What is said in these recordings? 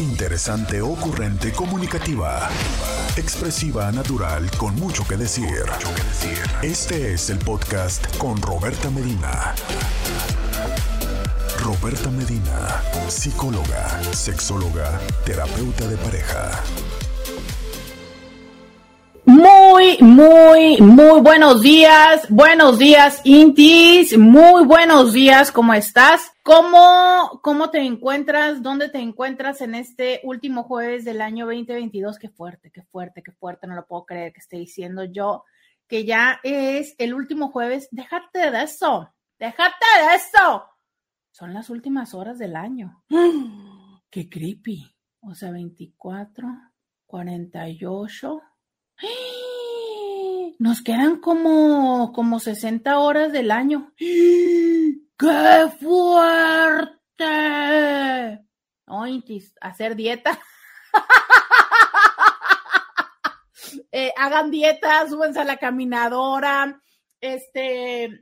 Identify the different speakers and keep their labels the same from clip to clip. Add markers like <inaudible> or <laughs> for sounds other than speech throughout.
Speaker 1: Interesante, ocurrente, comunicativa. Expresiva, natural, con mucho que decir. Este es el podcast con Roberta Medina. Roberta Medina, psicóloga, sexóloga, terapeuta de pareja.
Speaker 2: Muy, muy, muy buenos días. Buenos días, Intis. Muy buenos días. ¿Cómo estás? ¿Cómo, ¿Cómo te encuentras? ¿Dónde te encuentras en este último jueves del año 2022? Qué fuerte, qué fuerte, qué fuerte. No lo puedo creer que esté diciendo yo que ya es el último jueves. Déjate de eso. Déjate de eso. Son las últimas horas del año. <gasps> Qué creepy. O sea, 24, 48. Nos quedan como, como 60 horas del año. <gasps> ¡Qué fuerte! Ointis, hacer dieta. <laughs> eh, hagan dieta, súbense a la caminadora, este,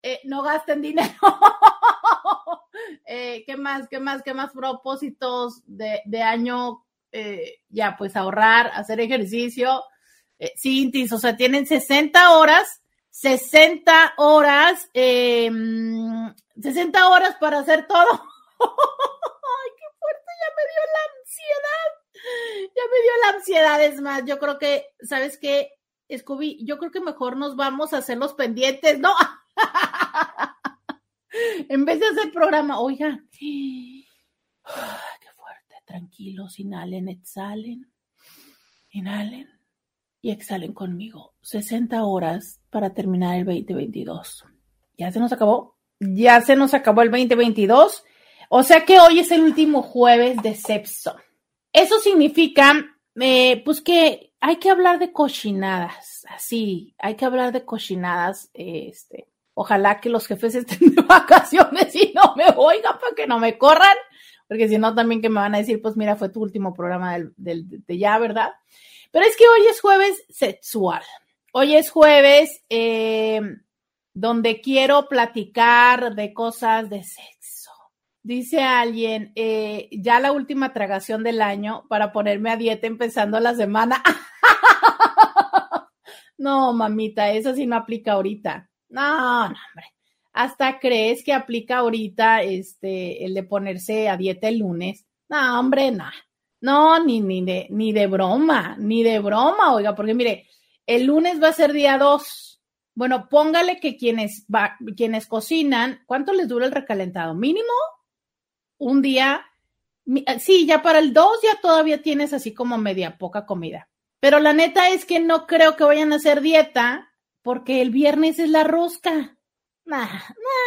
Speaker 2: eh, no gasten dinero. <laughs> eh, ¿Qué más? ¿Qué más? ¿Qué más propósitos de, de año? Eh, ya, pues ahorrar, hacer ejercicio. Eh, Cintis, o sea, tienen 60 horas, 60 horas, eh, 60 horas para hacer todo. <laughs> Ay, qué fuerte, ya me dio la ansiedad. Ya me dio la ansiedad, es más, yo creo que, ¿sabes qué? Scooby, yo creo que mejor nos vamos a hacer los pendientes, ¿no? <laughs> en vez de hacer programa, oiga, qué fuerte, tranquilos, inhalen, exhalen, inhalen y exhalen conmigo. 60 horas para terminar el 2022. ¿Ya se nos acabó? Ya se nos acabó el 2022. O sea que hoy es el último jueves de sexo. Eso significa, eh, pues que hay que hablar de cochinadas. Así, hay que hablar de cochinadas. Este, ojalá que los jefes estén de <laughs> vacaciones y no me oigan para que no me corran. Porque si no, también que me van a decir, pues mira, fue tu último programa del, de ya, ¿verdad? Pero es que hoy es jueves sexual. Hoy es jueves eh, donde quiero platicar de cosas de sexo. Dice alguien, eh, ya la última tragación del año para ponerme a dieta empezando la semana. <laughs> no, mamita, eso sí no aplica ahorita. No, no, hombre. Hasta crees que aplica ahorita este el de ponerse a dieta el lunes. No, hombre, no. No, ni, ni, de, ni de broma, ni de broma, oiga, porque mire, el lunes va a ser día 2. Bueno, póngale que quienes, va, quienes cocinan, ¿cuánto les dura el recalentado? Mínimo un día. Sí, ya para el 2 ya todavía tienes así como media poca comida. Pero la neta es que no creo que vayan a hacer dieta porque el viernes es la rosca. Nah,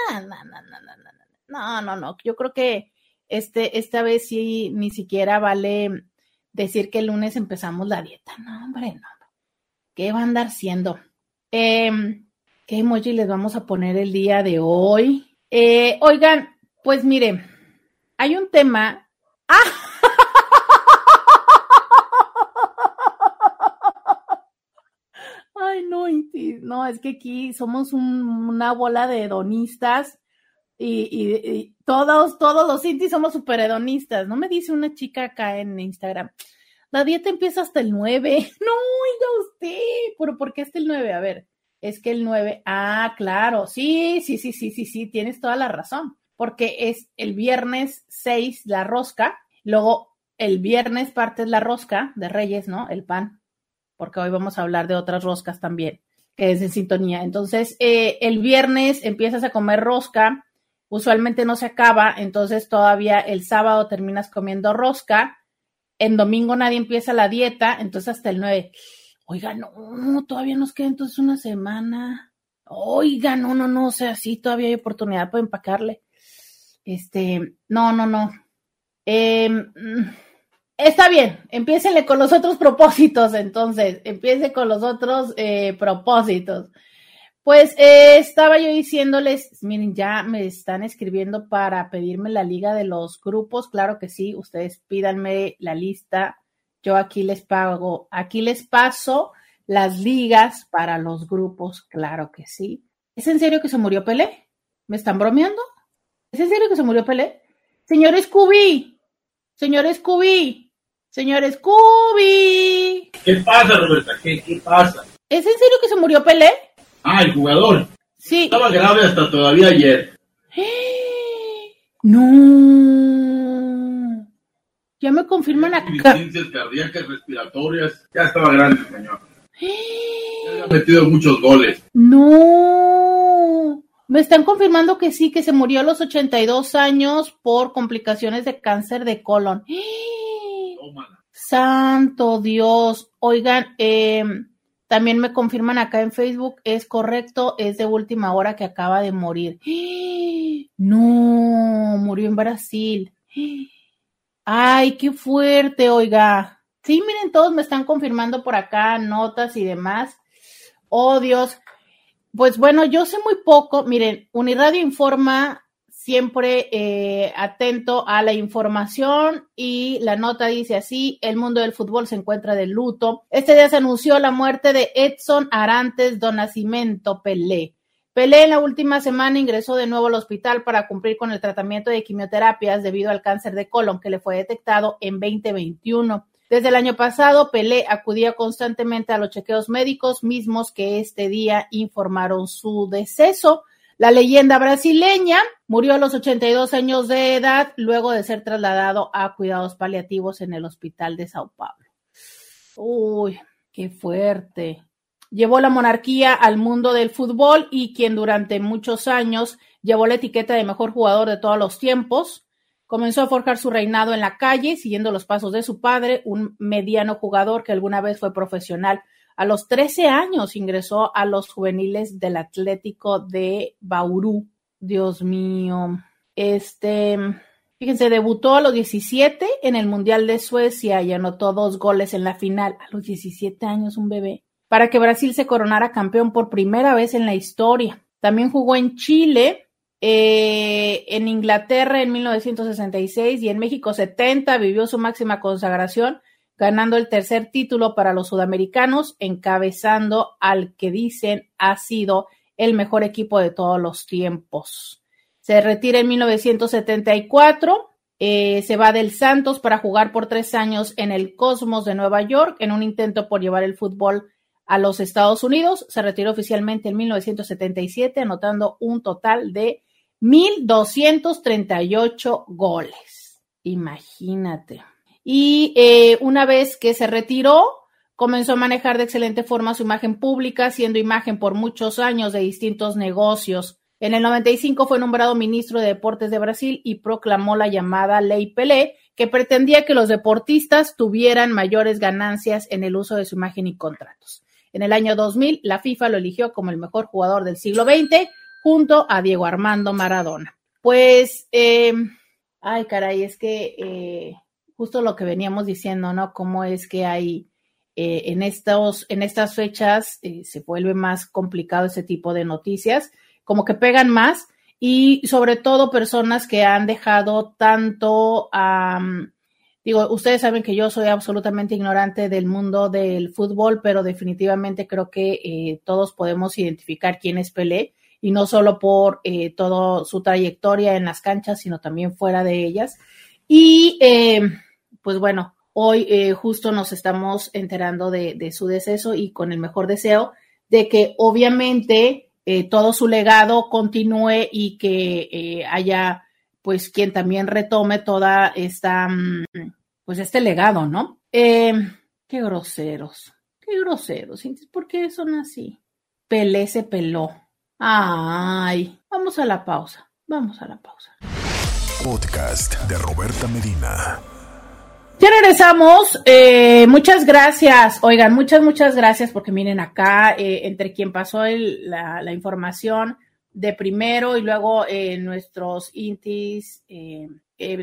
Speaker 2: nah, nah, nah, nah, nah. No, no, no. Yo creo que este, esta vez sí ni siquiera vale decir que el lunes empezamos la dieta. No, hombre, no. ¿Qué va a andar siendo? Eh, ¿Qué emoji les vamos a poner el día de hoy? Eh, oigan, pues mire, hay un tema. ¡Ah! <laughs> Ay, no, no, es que aquí somos un, una bola de hedonistas y, todos, todos los intis somos super hedonistas. ¿No me dice una chica acá en Instagram? La dieta empieza hasta el 9. <laughs> No, oiga usted, pero ¿por qué hasta el 9? A ver, es que el 9, ah, claro, sí, sí, sí, sí, sí, sí, tienes toda la razón, porque es el viernes 6 la rosca, luego el viernes partes la rosca de Reyes, ¿no? El pan, porque hoy vamos a hablar de otras roscas también, que es en sintonía. Entonces, eh, el viernes empiezas a comer rosca, usualmente no se acaba, entonces todavía el sábado terminas comiendo rosca, en domingo nadie empieza la dieta, entonces hasta el 9. Oiga, no, todavía nos queda entonces una semana. Oiga, no, no, no, o sea, sí, todavía hay oportunidad para empacarle. Este, no, no, no. Eh, está bien, empiécenle con los otros propósitos, entonces, empiece con los otros eh, propósitos. Pues eh, estaba yo diciéndoles, miren, ya me están escribiendo para pedirme la liga de los grupos, claro que sí, ustedes pídanme la lista, yo aquí les pago, aquí les paso las ligas para los grupos, claro que sí. ¿Es en serio que se murió Pelé? ¿Me están bromeando? ¿Es en serio que se murió Pelé? Señor Scooby, Señor Scooby, señor Scooby.
Speaker 3: ¿Qué pasa, Roberta? ¿Qué, qué pasa?
Speaker 2: ¿Es en serio que se murió Pelé?
Speaker 3: Ah, el jugador.
Speaker 2: Sí.
Speaker 3: Estaba grave hasta todavía ayer. <gasps>
Speaker 2: No. Ya me confirman acá.
Speaker 3: Deficiencias cardíacas, respiratorias. Ya estaba grande, señor. <gasps> Ya había metido muchos goles.
Speaker 2: No. Me están confirmando que sí, que se murió a los 82 años por complicaciones de cáncer de colon. <gasps>
Speaker 3: Tómala.
Speaker 2: Santo Dios. Oigan, eh, también me confirman acá en Facebook, es correcto, es de última hora que acaba de morir. <gasps> No, murió en Brasil. <gasps> Ay, qué fuerte, oiga. Sí, miren, todos me están confirmando por acá notas y demás. Oh, Dios. Pues bueno, yo sé muy poco. Miren, Uniradio informa siempre eh, atento a la información y la nota dice así, el mundo del fútbol se encuentra de luto. Este día se anunció la muerte de Edson Arantes do Nascimento Pelé. Pelé en la última semana ingresó de nuevo al hospital para cumplir con el tratamiento de quimioterapias debido al cáncer de colon que le fue detectado en 2021. Desde el año pasado, Pelé acudía constantemente a los chequeos médicos mismos que este día informaron su deceso. La leyenda brasileña murió a los 82 años de edad luego de ser trasladado a cuidados paliativos en el hospital de Sao Paulo. Uy, qué fuerte. Llevó la monarquía al mundo del fútbol y quien durante muchos años llevó la etiqueta de mejor jugador de todos los tiempos. Comenzó a forjar su reinado en la calle, siguiendo los pasos de su padre, un mediano jugador que alguna vez fue profesional. A los 13 años ingresó a los juveniles del Atlético de Bauru. Dios mío. Este, fíjense, debutó a los 17 en el Mundial de Suecia y anotó dos goles en la final. A los 17 años, un bebé. Para que Brasil se coronara campeón por primera vez en la historia. También jugó en Chile, eh, en Inglaterra en 1966 y en México 70. Vivió su máxima consagración ganando el tercer título para los sudamericanos, encabezando al que dicen ha sido el mejor equipo de todos los tiempos. Se retira en 1974, eh, se va del Santos para jugar por tres años en el Cosmos de Nueva York en un intento por llevar el fútbol a los Estados Unidos. Se retiró oficialmente en 1977, anotando un total de 1.238 goles. Imagínate. Y eh, una vez que se retiró, comenzó a manejar de excelente forma su imagen pública, siendo imagen por muchos años de distintos negocios. En el 95 fue nombrado ministro de Deportes de Brasil y proclamó la llamada Ley Pelé, que pretendía que los deportistas tuvieran mayores ganancias en el uso de su imagen y contratos. En el año 2000, la FIFA lo eligió como el mejor jugador del siglo XX, junto a Diego Armando Maradona. Pues, eh, ay, caray, es que eh, justo lo que veníamos diciendo, ¿no? Cómo es que hay eh, en, estos, en estas fechas eh, se vuelve más complicado ese tipo de noticias, como que pegan más y sobre todo personas que han dejado tanto, digo, ustedes saben que yo soy absolutamente ignorante del mundo del fútbol, pero definitivamente creo que eh, todos podemos identificar quién es Pelé y no solo por toda su trayectoria en las canchas, sino también fuera de ellas. Y pues bueno, hoy eh, justo nos estamos enterando de, su deceso y con el mejor deseo de que obviamente eh, todo su legado continúe y que eh, haya pues quien también retome toda esta, pues este legado, ¿no? qué groseros, qué groseros, ¿por qué son así? Pelé se peló. Ay, vamos a la pausa, vamos a la pausa.
Speaker 1: Podcast de Roberta Medina.
Speaker 2: Ya regresamos. Eh, muchas gracias. Oigan, muchas, muchas gracias porque miren acá, eh, entre quien pasó el, la, la, información de primero y luego eh, nuestros intis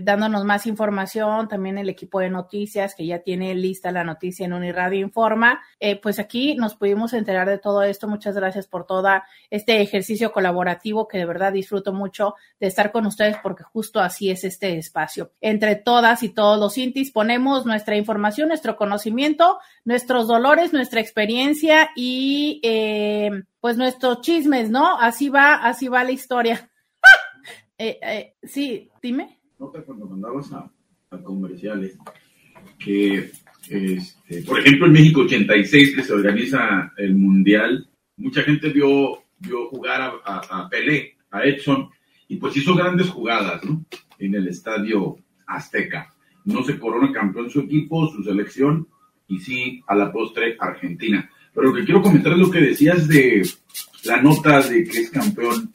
Speaker 2: dándonos más información, también el equipo de noticias que ya tiene lista la noticia en Uniradio Informa. pues aquí nos pudimos enterar de todo esto. Muchas gracias por todo este ejercicio colaborativo que de verdad disfruto mucho de estar con ustedes porque justo así es este espacio. Entre todas y todos los intis ponemos nuestra información, nuestro conocimiento, nuestros dolores, nuestra experiencia y eh, pues nuestros chismes, ¿no? Así va, así va la historia. <laughs> eh, eh, sí, dime.
Speaker 3: Nota cuando mandabas a a comerciales, que, este, por ejemplo, en México 86, que se organiza el Mundial, mucha gente vio, vio jugar a, a, a Pelé, a Edson, y pues hizo grandes jugadas, ¿no? En el estadio Azteca. No se corona campeón su equipo, su selección, y sí, a la postre, Argentina. Pero lo que quiero comentar es lo que decías de la nota de que es campeón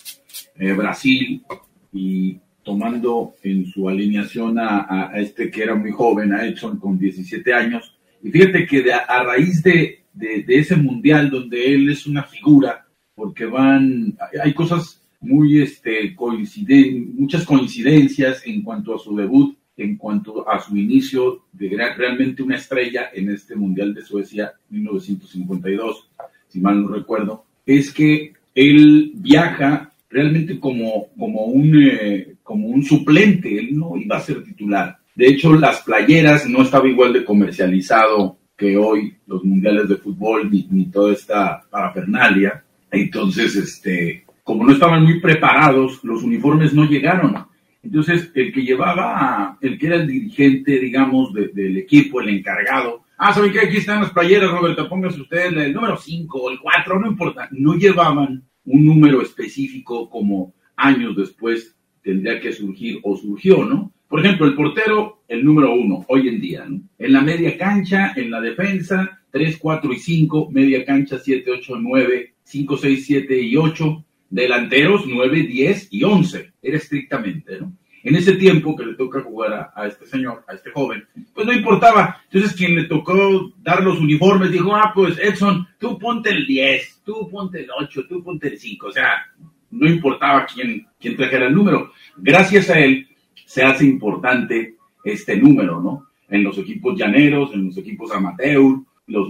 Speaker 3: eh, Brasil y tomando en su alineación a, este que era muy joven, a Edson, con 17 años. Y fíjate que a raíz de, de, de, ese mundial donde él es una figura, porque van, hay cosas muy, este, coinciden, muchas coincidencias en cuanto a su debut, en cuanto a su inicio de realmente una estrella en este mundial de Suecia 1952, si mal no recuerdo, es que él viaja realmente como, como, un, eh, como un suplente, él no iba a ser titular. De hecho, las playeras no estaba igual de comercializado que hoy los mundiales de fútbol ni, toda esta parafernalia. Entonces, este, como no estaban muy preparados, los uniformes no llegaron. Entonces, el que llevaba, el que era el dirigente, digamos, de, del equipo, el encargado, ah, ¿saben qué? Aquí están las playeras, Roberto, póngase usted el número 5 o el 4, no importa, no llevaban un número específico como años después tendría que surgir o surgió, ¿no? Por ejemplo, el portero, el número uno, hoy en día, ¿no? En la media cancha, en la defensa, 3, 4 y 5, media cancha, 7, 8, 9, 5, 6, 7 y 8, delanteros, 9, 10 y 11, era estrictamente, ¿no? En ese tiempo que le toca jugar a, este señor, a este joven, pues no importaba. Entonces, quien le tocó dar los uniformes dijo, ah, pues Edson, tú ponte el 10, tú ponte el 8, tú ponte el 5. O sea, no importaba quién, quién trajera el número. Gracias a él se hace importante este número, ¿no? En los equipos llaneros, en los equipos amateur, los,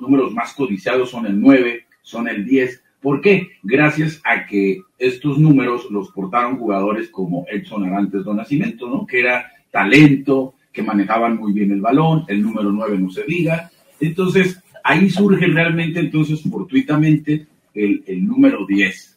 Speaker 3: números más codiciados son el 9, son el 10 ¿Por qué? Gracias a que estos números los portaron jugadores como Edson Arantes do Nascimento, ¿no? Que era talento, que manejaban muy bien el balón, el número 9 no se diga. Entonces, ahí surge realmente, entonces, fortuitamente, el, el número 10.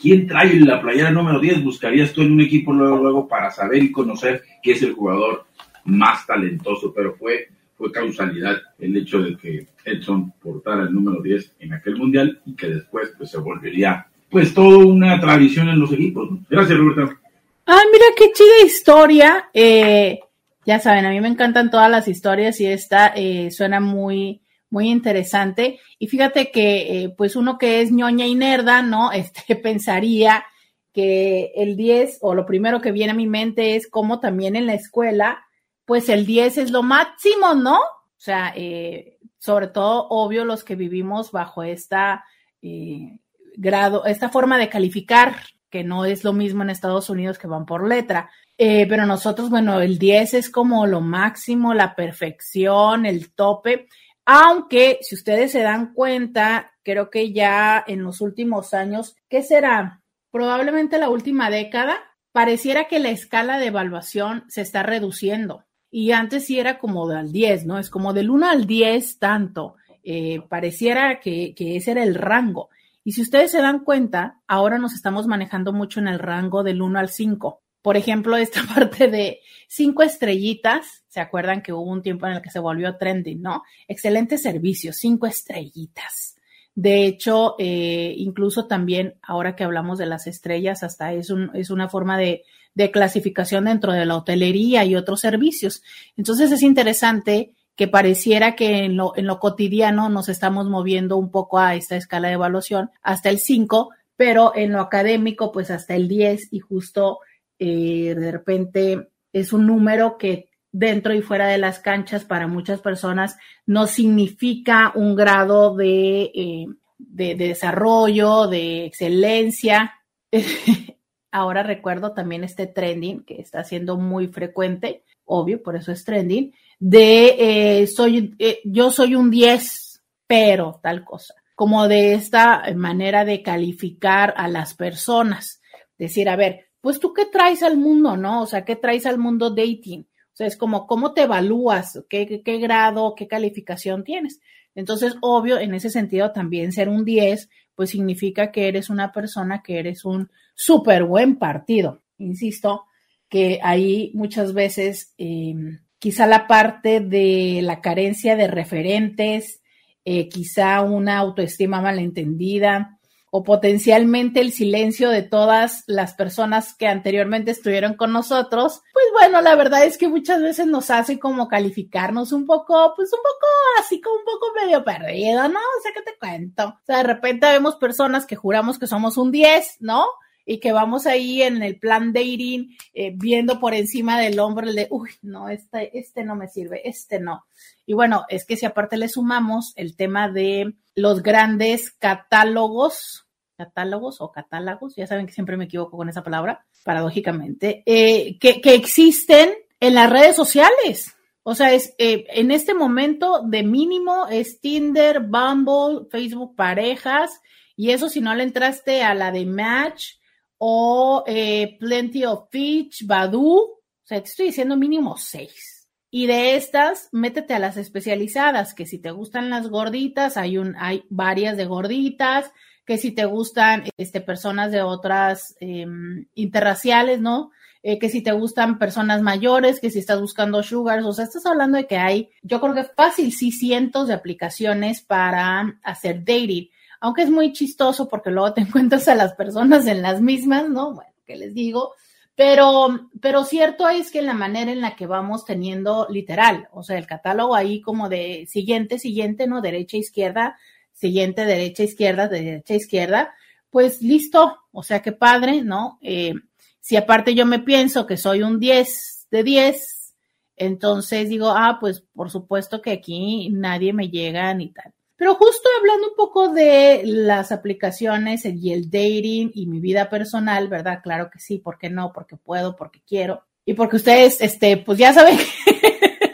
Speaker 3: ¿Quién trae la playera número 10? Buscarías tú en un equipo luego, luego para saber y conocer qué es el jugador más talentoso, pero fue fue causalidad el hecho de que Edson portara el número 10 en aquel mundial y que después pues se volvería pues toda una tradición en los equipos. Gracias, Roberta.
Speaker 2: Ay, mira qué chida historia. Eh, ya saben, a mí me encantan todas las historias y esta eh, suena muy, muy interesante. Y fíjate que, eh, pues uno que es ñoña y nerda, ¿no? <laughs> Este pensaría que el 10 o lo primero que viene a mi mente es como también en la escuela pues el 10 es lo máximo, ¿no? O sea, eh, sobre todo, obvio, los que vivimos bajo esta eh, grado, esta forma de calificar, que no es lo mismo en Estados Unidos que van por letra. Eh, pero nosotros, bueno, el 10 es como lo máximo, la perfección, el tope. Aunque, si ustedes se dan cuenta, creo que ya en los últimos años, ¿qué será? Probablemente la última década, pareciera que la escala de evaluación se está reduciendo. Y antes sí era como del 10, ¿no? Es como del 1 al 10 tanto. Eh, pareciera que, que ese era el rango. Y si ustedes se dan cuenta, ahora nos estamos manejando mucho en el rango del 1 al 5. Por ejemplo, esta <laughs> parte de cinco estrellitas, ¿se acuerdan que hubo un tiempo en el que se volvió trending, no? Excelente servicio, cinco estrellitas. De hecho, eh, incluso también, ahora que hablamos de las estrellas, hasta es, un, es una forma de, de clasificación dentro de la hotelería y otros servicios. Entonces es interesante que pareciera que en lo, en lo cotidiano nos estamos moviendo un poco a esta escala de evaluación hasta el 5, pero en lo académico pues hasta el 10 y justo eh, de repente es un número que dentro y fuera de las canchas para muchas personas no significa un grado de, eh, de, de desarrollo, de excelencia. <laughs> Ahora recuerdo también este trending que está siendo muy frecuente, obvio, por eso es trending, de eh, soy, yo soy un 10, pero tal cosa, como de esta manera de calificar a las personas. Decir, a ver, pues tú qué traes al mundo, ¿no? O sea, ¿qué traes al mundo dating? O sea, es como, ¿cómo te evalúas? ¿Qué, grado, qué calificación tienes? Entonces, obvio, en ese sentido también ser un 10, pues significa que eres una persona que eres un súper buen partido. Insisto, que ahí muchas veces eh, quizá la parte de la carencia de referentes, eh, quizá una autoestima malentendida o potencialmente el silencio de todas las personas que anteriormente estuvieron con nosotros, pues bueno, la verdad es que muchas veces nos hace como calificarnos un poco, pues un poco así como un poco medio perdido, ¿no? O sea, ¿qué te cuento? O sea, de repente vemos personas que juramos que somos un 10, ¿no? y que vamos ahí en el plan dating eh, viendo por encima del hombro el de, uy, no, este, este no me sirve, este no. Y bueno, es que si aparte le sumamos el tema de los grandes catálogos, catálogos o catálogos, ya saben que siempre me equivoco con esa palabra, paradójicamente, eh, que, existen en las redes sociales. O sea, es eh, en este momento de mínimo es Tinder, Bumble, Facebook parejas, y eso si no le entraste a la de Match, o eh, Plenty of Fish, Badu, o sea, te estoy diciendo mínimo seis. Y de estas, métete a las especializadas, que si te gustan las gorditas, hay, un, hay varias de gorditas, que si te gustan este, personas de otras em, interraciales, ¿no? Eh, que si te gustan personas mayores, que si estás buscando sugars, o sea, estás hablando de que hay, yo creo que fácil, sí, cientos de aplicaciones para hacer dating aunque es muy chistoso porque luego te <laughs> encuentras a las personas en las mismas, ¿no? Bueno, ¿qué les digo? Pero, pero cierto es que la manera en la que vamos teniendo literal, o sea, el catálogo ahí como de siguiente, siguiente, ¿no? Derecha, izquierda, siguiente, derecha, izquierda, derecha, izquierda, pues listo, o sea, qué padre, ¿no? Eh, si aparte yo me pienso que soy un 10 de 10, entonces digo, ah, pues por supuesto que aquí nadie me llega ni tal. Pero justo hablando un poco de las aplicaciones y el dating y mi vida personal, ¿verdad? Claro que sí, ¿por qué no? Porque puedo, porque quiero. Y porque ustedes, este, pues ya saben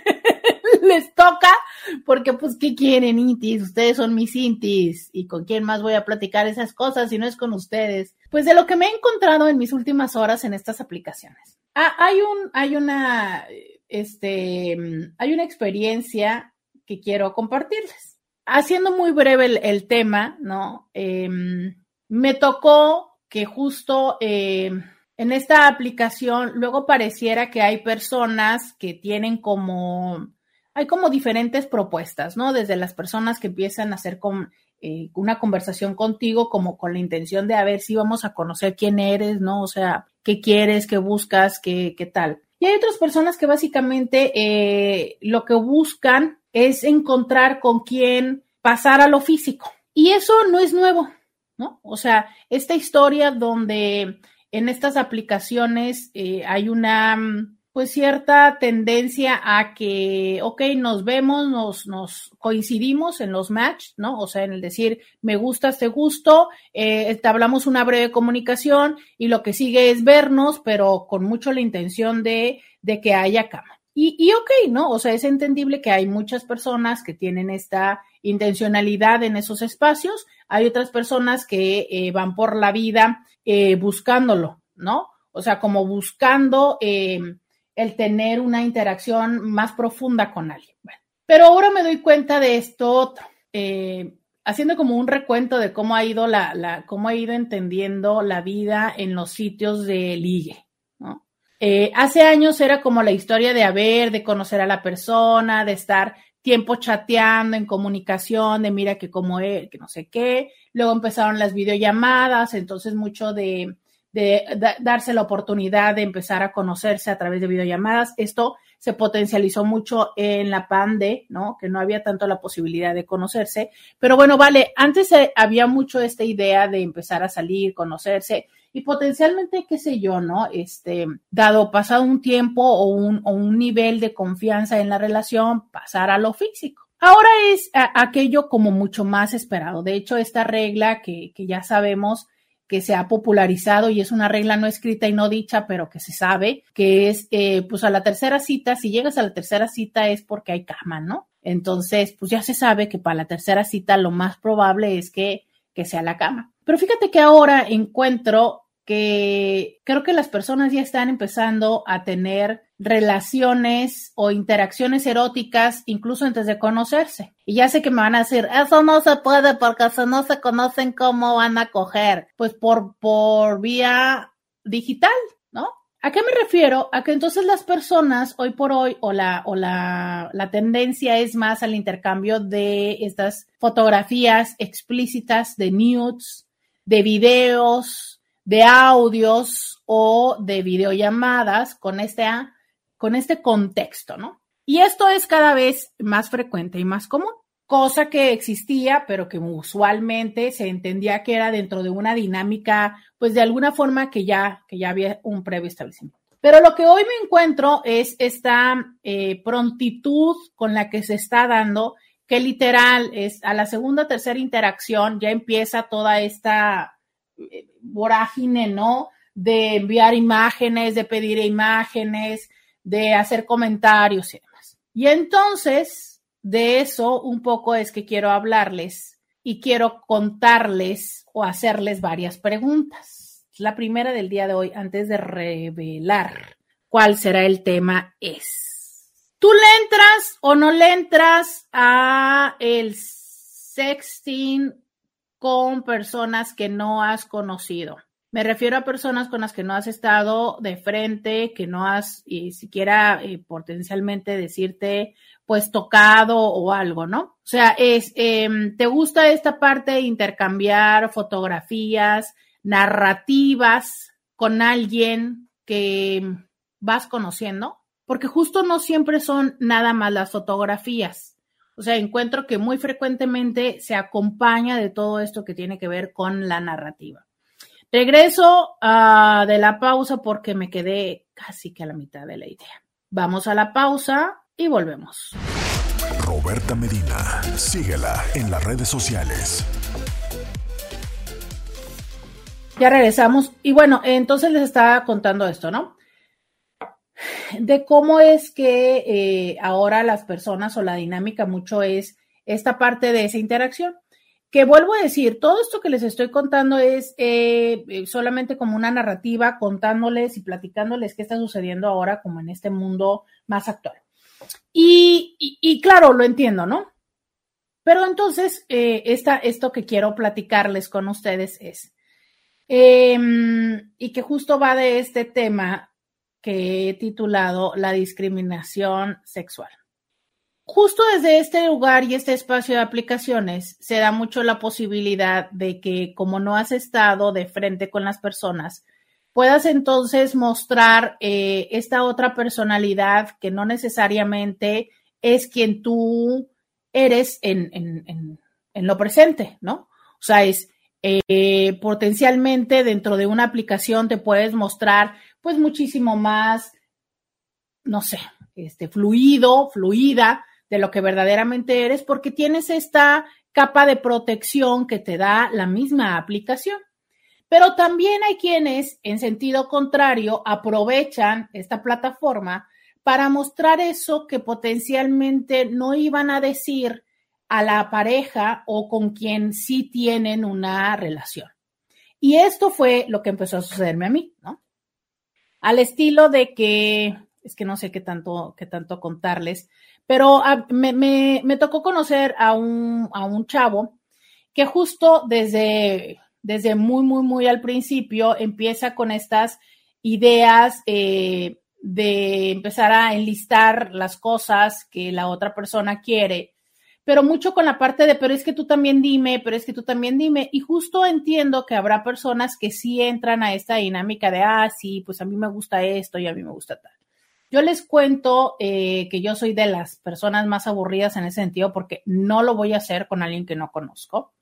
Speaker 2: <laughs> les toca, porque pues, ¿qué quieren, intis? Ustedes son mis intis. ¿Y con quién más voy a platicar esas cosas si no es con ustedes? Pues de lo que me he encontrado en mis últimas horas en estas aplicaciones. Ah, hay un, hay una, este, hay una experiencia que quiero compartirles haciendo muy breve el, tema, ¿no? Em, me tocó que justo em, en esta aplicación luego pareciera que hay personas que tienen como, hay como diferentes propuestas, ¿no? Desde las personas que empiezan a hacer con, eh, una conversación contigo como con la intención de a ver si vamos a conocer quién eres, ¿no? O sea, qué quieres, qué buscas, qué, qué tal. Y hay otras personas que básicamente eh, lo que buscan es encontrar con quién pasar a lo físico. Y eso no es nuevo, ¿no? O sea, esta historia donde en estas aplicaciones eh, hay una pues cierta tendencia a que, ok, nos vemos, nos, nos coincidimos en los match, ¿no? O sea, en el decir, me gusta este gusto, eh, hablamos una breve comunicación y lo que sigue es vernos, pero con mucho la intención de, de que haya cama. Y, y ok, ¿no? O sea, es entendible que hay muchas personas que tienen esta intencionalidad en esos espacios, hay otras personas que eh, van por la vida eh, buscándolo, ¿no? O sea, como buscando eh, el tener una interacción más profunda con alguien. Pero ahora me doy cuenta de esto otro, haciendo como un recuento de cómo ha ido la, cómo ha ido entendiendo la vida en los sitios de ligue. Eh, hace años era como la historia de haber, de conocer a la persona, de estar tiempo chateando, en comunicación, de mira que como él, que no sé qué. Luego empezaron las videollamadas, entonces mucho de, de, darse la oportunidad de empezar a conocerse a través de videollamadas. Esto se potencializó mucho en la pande, ¿no? Que no había tanto la posibilidad de conocerse. Pero bueno, vale, antes eh, había mucho esta idea de empezar a salir, conocerse y potencialmente, qué sé yo, ¿no? Este, dado pasado un tiempo o un, o un nivel de confianza en la relación, pasar a lo físico. Ahora es aquello como mucho más esperado. De hecho, esta regla que, que ya sabemos que se ha popularizado y es una regla no escrita y no dicha, pero que se sabe, que es, eh, pues a la tercera cita, si llegas a la tercera cita es porque hay cama, ¿no? Entonces, pues ya se sabe que para la tercera cita lo más probable es que, que sea la cama. Pero fíjate que ahora encuentro que creo que las personas ya están empezando a tener relaciones o interacciones eróticas incluso antes de conocerse. Y ya sé que me van a decir, eso no se puede porque si no se conocen cómo van a coger. Pues por, por vía digital, ¿no? ¿A qué me refiero? A que entonces las personas hoy por hoy o la, o la, la tendencia es más al intercambio de estas fotografías explícitas de nudes, de videos, de audios o de videollamadas con este, con este contexto, ¿no? Y esto es cada vez más frecuente y más común, cosa que existía, pero que usualmente se entendía que era dentro de una dinámica, pues de alguna forma que ya, que ya había un previo establecimiento. Pero lo que hoy me encuentro es esta eh, prontitud con la que se está dando, que literal es a la segunda tercera interacción ya empieza toda esta vorágine, ¿no? De enviar imágenes, de pedir imágenes, de hacer comentarios y demás. Y entonces, de eso un poco es que quiero hablarles y quiero contarles o hacerles varias preguntas. La primera del día de hoy, antes de revelar cuál será el tema, es, ¿tú le entras o no le entras a el sexting con personas que no has conocido. Me refiero a personas con las que no has estado de frente, que no has ni siquiera eh, potencialmente decirte, pues tocado o algo, ¿no? O sea, es, em, ¿te gusta esta parte de intercambiar fotografías, narrativas con alguien que vas conociendo? Porque justo no siempre son nada más las fotografías o sea, encuentro que muy frecuentemente se acompaña de todo esto que tiene que ver con la narrativa. Regreso uh, de la pausa porque me quedé casi que a la mitad de la idea. Vamos a la pausa y volvemos.
Speaker 1: Roberta Medina, síguela en las redes sociales.
Speaker 2: Ya regresamos. Y bueno, entonces les estaba contando esto, ¿no? De cómo es que eh, ahora las personas o la dinámica mucho es esta parte de esa interacción. Que vuelvo a decir, todo esto que les estoy contando es eh, eh, solamente como una narrativa contándoles y platicándoles qué está sucediendo ahora como en este mundo más actual. Y, claro, lo entiendo, ¿no? Pero entonces, esto que quiero platicarles con ustedes es, em, y que justo va de este tema que he titulado La discriminación sexual. Justo desde este lugar y este espacio de aplicaciones se da mucho la posibilidad de que como no has estado de frente con las personas, puedas entonces mostrar eh, esta otra personalidad que no necesariamente es quien tú eres en, lo presente, ¿no? O sea, es eh, potencialmente dentro de una aplicación te puedes mostrar pues muchísimo más, no sé, este, fluido, fluida de lo que verdaderamente eres, porque tienes esta capa de protección que te da la misma aplicación. Pero también hay quienes, en sentido contrario, aprovechan esta plataforma para mostrar eso que potencialmente no iban a decir a la pareja o con quien sí tienen una relación. Y esto fue lo que empezó a sucederme a mí, ¿no? Al estilo de que, es que no sé qué tanto, qué tanto contarles, pero ah, me, tocó conocer a un, a un chavo que justo desde, desde muy, muy, muy al principio empieza con estas ideas eh, de empezar a enlistar las cosas que la otra persona quiere pero mucho con la parte de, pero es que tú también dime, pero es que tú también dime. Y justo entiendo que habrá personas que sí entran a esta dinámica de, ah, sí, pues a mí me gusta esto y a mí me gusta tal. Yo les cuento eh, que yo soy de las personas más aburridas en ese sentido porque no lo voy a hacer con alguien que no conozco.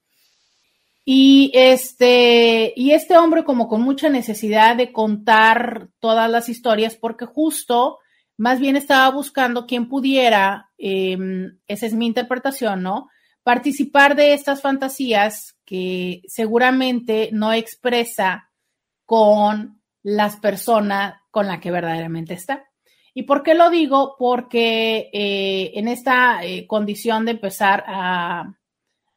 Speaker 2: Y este, y este hombre como con mucha necesidad de contar todas las historias porque justo más bien estaba buscando quien pudiera, em, esa es mi interpretación, ¿no? Participar de estas fantasías que seguramente no expresa con las personas con las que verdaderamente está. ¿Y por qué lo digo? Porque eh, en esta eh, condición de empezar a,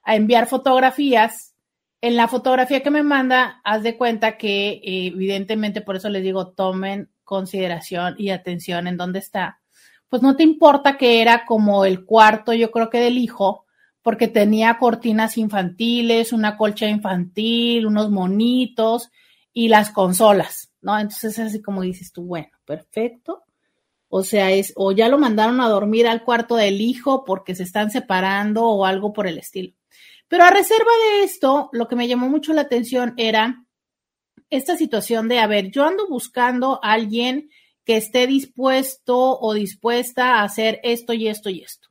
Speaker 2: a, enviar fotografías, en la fotografía que me manda, haz de cuenta que eh, evidentemente, por eso les digo, tomen consideración y atención en dónde está, pues no te importa que era como el cuarto, yo creo que del hijo, porque tenía cortinas infantiles, una colcha infantil, unos monitos y las consolas, ¿no? Entonces es así como dices tú, bueno, perfecto. O sea, es, o ya lo mandaron a dormir al cuarto del hijo porque se están separando o algo por el estilo. Pero a reserva de esto, lo que me llamó mucho la atención era esta situación de, a ver, yo ando buscando a alguien que esté dispuesto o dispuesta a hacer esto y esto y esto.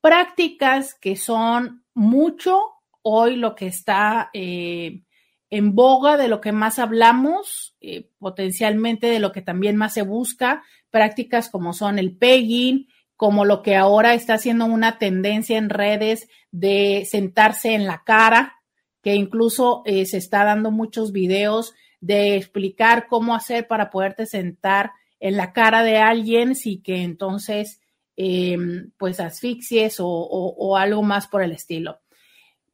Speaker 2: Prácticas que son mucho hoy lo que está eh, en boga, de lo que más hablamos, eh, potencialmente de lo que también más se busca, prácticas como son el pegging, como lo que ahora está haciendo una tendencia en redes de sentarse en la cara, que incluso eh, se está dando muchos videos de explicar cómo hacer para poderte sentar en la cara de alguien si que entonces em, pues asfixies o, algo más por el estilo.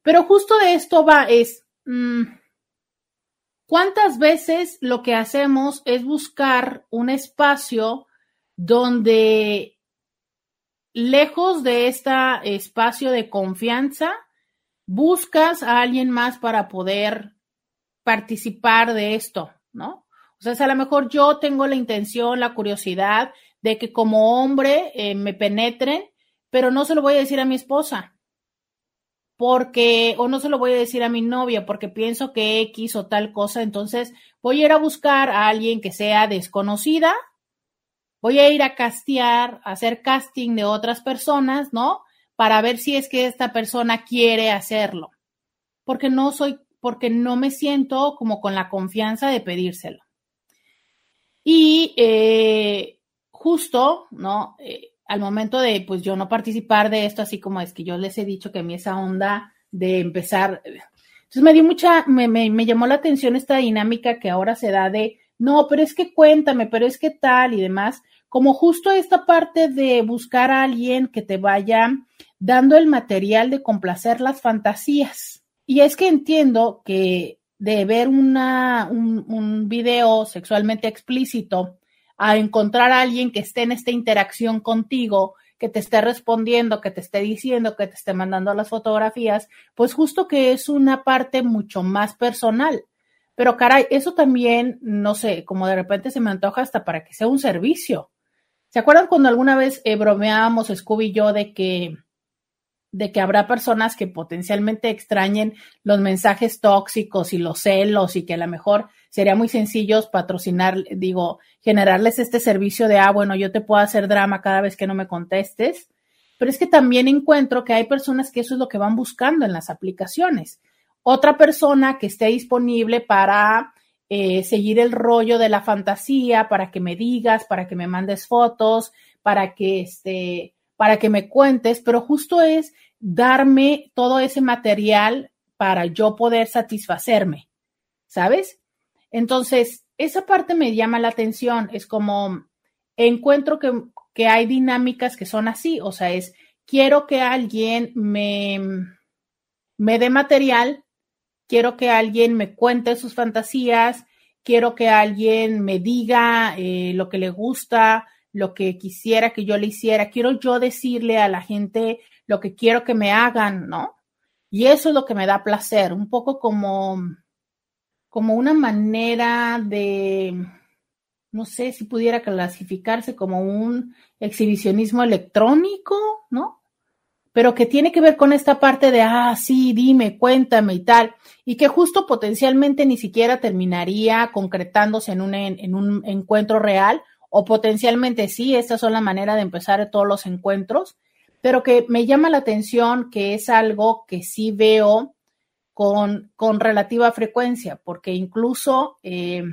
Speaker 2: Pero justo de esto va es, mm, ¿cuántas veces lo que hacemos es buscar un espacio donde lejos de este espacio de confianza, buscas a alguien más para poder participar de esto, ¿no? O sea, a lo mejor yo tengo la intención, la curiosidad de que como hombre eh, me penetren, pero no se lo voy a decir a mi esposa, porque, o no se lo voy a decir a mi novia, porque pienso que X o tal cosa, entonces voy a ir a buscar a alguien que sea desconocida, voy a ir a castear, a hacer casting de otras personas, ¿no? Para ver si es que esta persona quiere hacerlo, porque no soy, porque no me siento como con la confianza de pedírselo. Y eh, justo, ¿no? Eh, al momento de, pues yo no participar de esto, así como es que yo les he dicho que a mí esa onda de empezar, entonces me dio mucha, me, me, me llamó la atención esta dinámica que ahora se da de, no, pero es que cuéntame, pero es que tal y demás, como justo esta parte de buscar a alguien que te vaya dando el material de complacer las fantasías. Y es que entiendo que de ver una, un, un video sexualmente explícito a encontrar a alguien que esté en esta interacción contigo, que te esté respondiendo, que te esté diciendo, que te esté mandando las fotografías, pues justo que es una parte mucho más personal. Pero caray, eso también, no sé, como de repente se me antoja hasta para que sea un servicio. ¿Se acuerdan cuando alguna vez eh, bromeábamos Scooby y yo de que de que habrá personas que potencialmente extrañen los mensajes tóxicos y los celos y que a lo mejor sería muy sencillo patrocinar, digo, generarles este servicio de, ah, bueno, yo te puedo hacer drama cada vez que no me contestes. Pero es que también encuentro que hay personas que eso es lo que van buscando en las aplicaciones. Otra persona que esté disponible para eh, seguir el rollo de la fantasía, para que me digas, para que me mandes fotos, para que este, para que me cuentes, pero justo es darme todo ese material para yo poder satisfacerme, ¿sabes? Entonces, esa parte me llama la atención, es como encuentro que, hay dinámicas que son así, o sea, es quiero que alguien me, me dé material, quiero que alguien me cuente sus fantasías, quiero que alguien me diga eh, lo que le gusta, lo que quisiera que yo le hiciera, quiero yo decirle a la gente lo que quiero que me hagan, ¿no? Y eso es lo que me da placer, un poco como, como una manera de, no sé si pudiera clasificarse como un exhibicionismo electrónico, ¿no? Pero que tiene que ver con esta parte de, ah, sí, dime, cuéntame y tal, y que justo potencialmente ni siquiera terminaría concretándose en un, en un encuentro real, o potencialmente sí, esta es la manera de empezar todos los encuentros, pero que me llama la atención que es algo que sí veo con, con relativa frecuencia, porque incluso eh,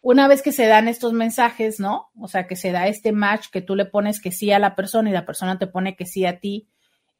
Speaker 2: una vez que se dan estos mensajes, ¿no? O sea, que se da este match que tú le pones que sí a la persona y la persona te pone que sí a ti.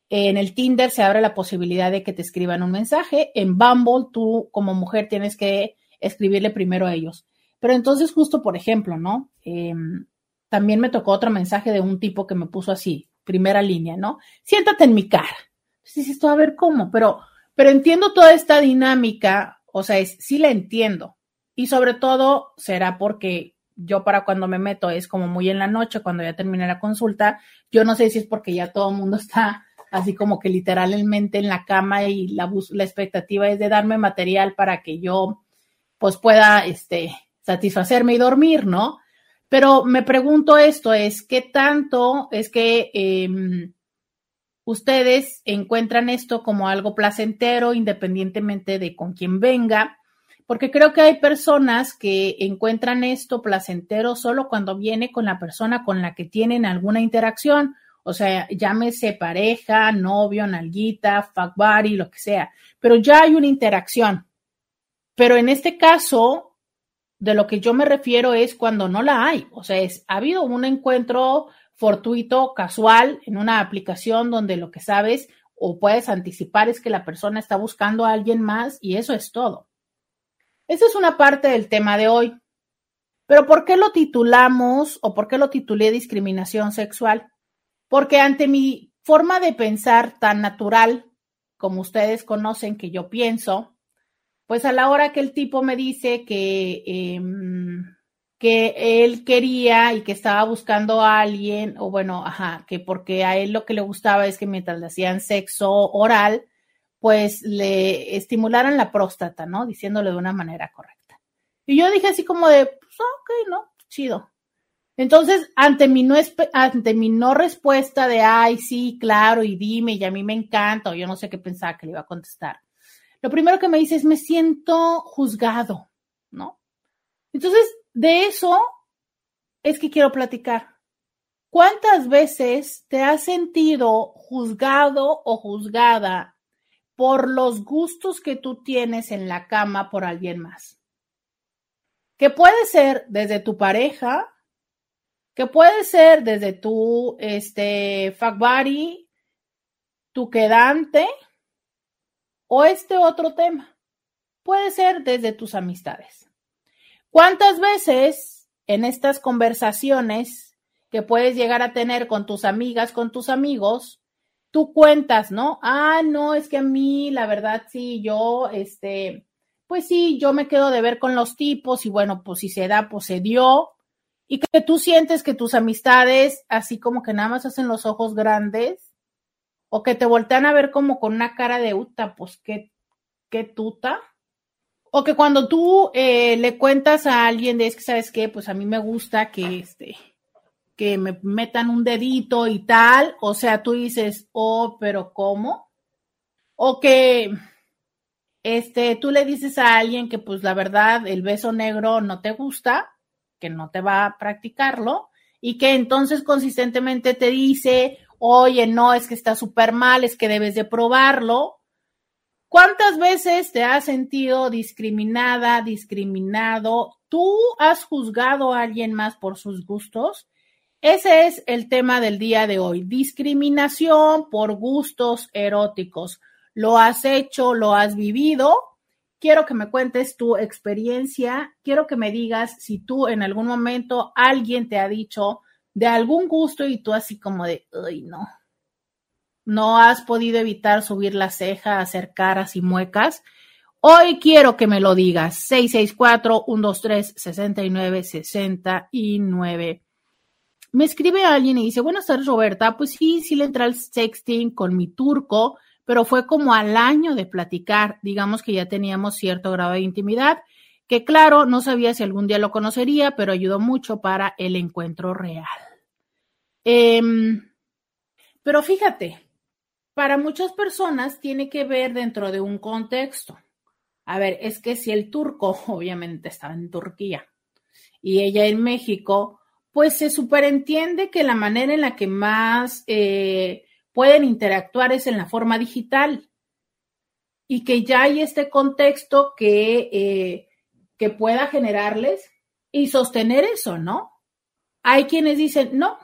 Speaker 2: En el Tinder se abre la posibilidad de que te escriban un mensaje. En Bumble, tú como mujer tienes que escribirle primero a ellos. Pero entonces, justo por ejemplo, ¿no? Em, también me tocó otro mensaje de un tipo que me puso así, primera línea, ¿no? Siéntate en mi cara. Entonces esto a ver cómo, pero, pero entiendo toda esta dinámica, o sea, es, sí la entiendo. Y sobre todo será porque yo para cuando me meto es como muy en la noche, cuando ya terminé la consulta, yo no sé si es porque ya todo el mundo está así como que literalmente en la cama y la, la expectativa es de darme material para que yo pues pueda este, satisfacerme y dormir, ¿no? Pero me pregunto esto, es qué tanto es que em, ustedes encuentran esto como algo placentero independientemente de con quién venga, porque creo que hay personas que encuentran esto placentero solo cuando viene con la persona con la que tienen alguna interacción, o sea, llámese pareja, novio, nalguita, fuck buddy, lo que sea, pero ya hay una interacción. Pero en este caso, de lo que yo me refiero es cuando no la hay. O sea, es, ha habido un encuentro fortuito, casual, en una aplicación donde lo que sabes o puedes anticipar es que la persona está buscando a alguien más y eso es todo. Esa es una parte del tema de hoy. Pero ¿por qué lo titulamos o por qué lo titulé discriminación sexual? Porque ante mi forma de pensar tan natural, como ustedes conocen que yo pienso, pues a la hora que el tipo me dice que, em, que él quería y que estaba buscando a alguien, o bueno, ajá, que porque a él lo que le gustaba es que mientras le hacían sexo oral, pues le estimularan la próstata, ¿no? Diciéndole de una manera correcta. Y yo dije así como de, pues ok, ¿no? Chido. Entonces, ante mi, no, ante mi no respuesta de, ay, sí, claro, y dime, y a mí me encanta, o yo no sé qué pensaba que le iba a contestar lo primero que me dice es, me siento juzgado, ¿no? Entonces, de eso es que quiero platicar. ¿Cuántas veces te has sentido juzgado o juzgada por los gustos que tú tienes en la cama por alguien más? Que puede ser desde tu pareja, que puede ser desde tu este fuck buddy, tu quedante, o este otro tema. Puede ser desde tus amistades. ¿Cuántas veces en estas conversaciones que puedes llegar a tener con tus amigas, con tus amigos, tú cuentas, ¿no? Ah, no, es que a mí, la verdad, sí, yo, este, pues sí, yo me quedo de ver con los tipos y bueno, pues si se da, pues se dio. Y que tú sientes que tus amistades, así como que nada más hacen los ojos grandes o que te voltean a ver como con una cara de uta, pues qué, qué tuta. O que cuando tú eh, le cuentas a alguien de es que, ¿sabes qué? Pues a mí me gusta que este, que me metan un dedito y tal. O sea, tú dices, oh, pero ¿cómo? O que este, tú le dices a alguien que pues la verdad el beso negro no te gusta, que no te va a practicarlo, y que entonces consistentemente te dice, oye, no, es que está súper mal, es que debes de probarlo. ¿Cuántas veces te has sentido discriminada, discriminado? ¿Tú has juzgado a alguien más por sus gustos? Ese es el tema del día de hoy, discriminación por gustos eróticos. ¿Lo has hecho? ¿Lo has vivido? Quiero que me cuentes tu experiencia, quiero que me digas si tú en algún momento alguien te ha dicho, de algún gusto y tú así como de, ay, no. No has podido evitar subir la ceja, hacer caras y muecas. Hoy quiero que me lo digas. 664-123-6969. Me escribe alguien y dice, buenas tardes Roberta, pues sí, sí le entré al sexting con mi turco, pero fue como al año de platicar, digamos que ya teníamos cierto grado de intimidad, que claro, no sabía si algún día lo conocería, pero ayudó mucho para el encuentro real. Em, pero fíjate, para muchas personas tiene que ver dentro de un contexto. A ver, es que si el turco <laughs> obviamente estaba en Turquía y ella en México, pues se superentiende que la manera en la que más eh, pueden interactuar es en la forma digital y que ya hay este contexto que, eh, que pueda generarles y sostener eso, ¿no? Hay quienes dicen, no,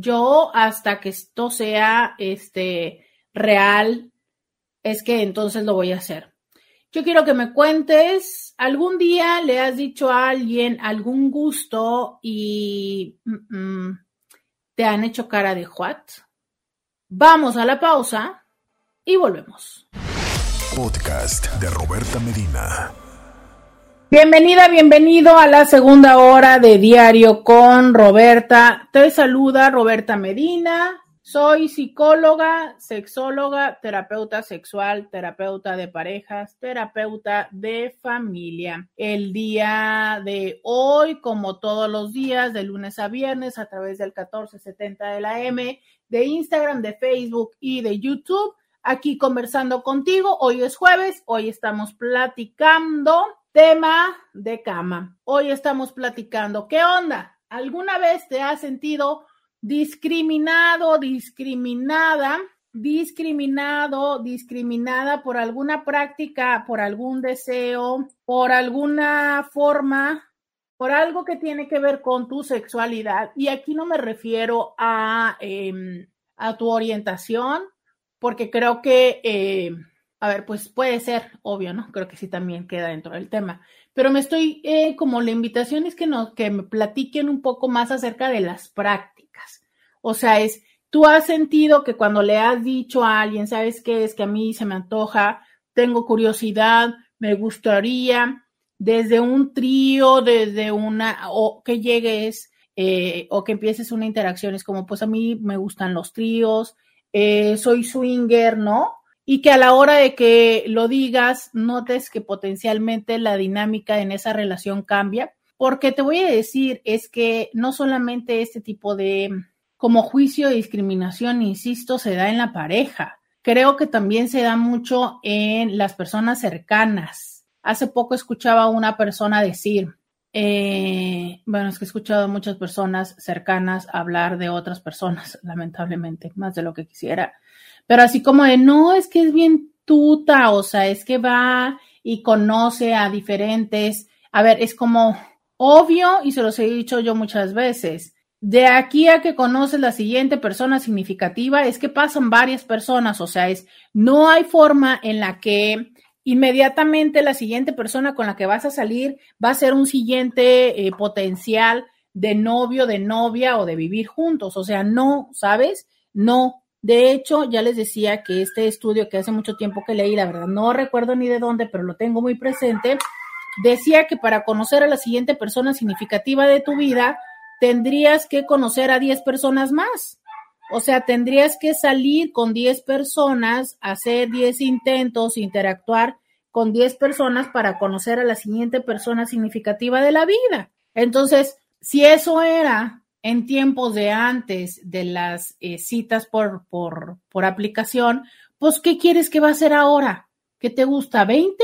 Speaker 2: yo hasta que esto sea este real, es que entonces lo voy a hacer. Yo quiero que me cuentes, ¿algún día le has dicho a alguien algún gusto y mm, mm, te han hecho cara de what? Vamos a la pausa y volvemos.
Speaker 1: Podcast de Roberta Medina.
Speaker 2: Bienvenida, bienvenido a la segunda hora de Diario con Roberta. Te saluda Roberta Medina. Soy psicóloga, sexóloga, terapeuta sexual, terapeuta de parejas, terapeuta de familia. El día de hoy, como todos los días, de lunes a viernes, a través del 1470 de la M, de Instagram, de Facebook y de YouTube, aquí conversando contigo. Hoy es jueves, hoy estamos platicando tema de cama. Hoy estamos platicando, ¿qué onda? ¿Alguna vez te has sentido discriminado, discriminada, discriminado, discriminada por alguna práctica, por algún deseo, por alguna forma, por algo que tiene que ver con tu sexualidad. Y aquí no me refiero a, em, a tu orientación, porque creo que, eh, a ver, pues puede ser obvio, ¿no? Creo que sí también queda dentro del tema. Pero me estoy, eh, como la invitación es que, nos, que me platiquen un poco más acerca de las prácticas o sea, es, tú has sentido que cuando le has dicho a alguien, ¿sabes qué? Es que a mí se me antoja, tengo curiosidad, me gustaría, desde un trío, desde una, o que llegues, eh, o que empieces una interacción, es como, pues a mí me gustan los tríos, eh, soy swinger, ¿no? Y que a la hora de que lo digas, notes que potencialmente la dinámica en esa relación cambia. Porque te voy a decir, es que no solamente este tipo de, como juicio de discriminación, insisto, se da en la pareja. Creo que también se da mucho en las personas cercanas. Hace poco escuchaba a una persona decir, eh, bueno, es que he escuchado a muchas personas cercanas hablar de otras personas, <laughs> lamentablemente, más de lo que quisiera. Pero así como de, no, es que es bien tuta, o sea, es que va y conoce a diferentes. A ver, es como obvio, y se los he dicho yo muchas veces, de aquí a que conoces la siguiente persona significativa, es que pasan varias personas, o sea, es no hay forma en la que inmediatamente la siguiente persona con la que vas a salir va a ser un siguiente eh, potencial de novio, de novia o de vivir juntos, o sea, no, ¿sabes? No. De hecho, ya les decía que este estudio que hace mucho tiempo que leí, la verdad no recuerdo ni de dónde, pero lo tengo muy presente, decía que para conocer a la siguiente persona significativa de tu vida, tendrías que conocer a 10 personas más. O sea, tendrías que salir con 10 personas, hacer 10 intentos, interactuar con 10 personas para conocer a la siguiente persona significativa de la vida. Entonces, si eso era en tiempos de antes de las eh, citas por, por, por aplicación, pues, ¿qué quieres que va a ser ahora? ¿Qué te gusta? ¿20?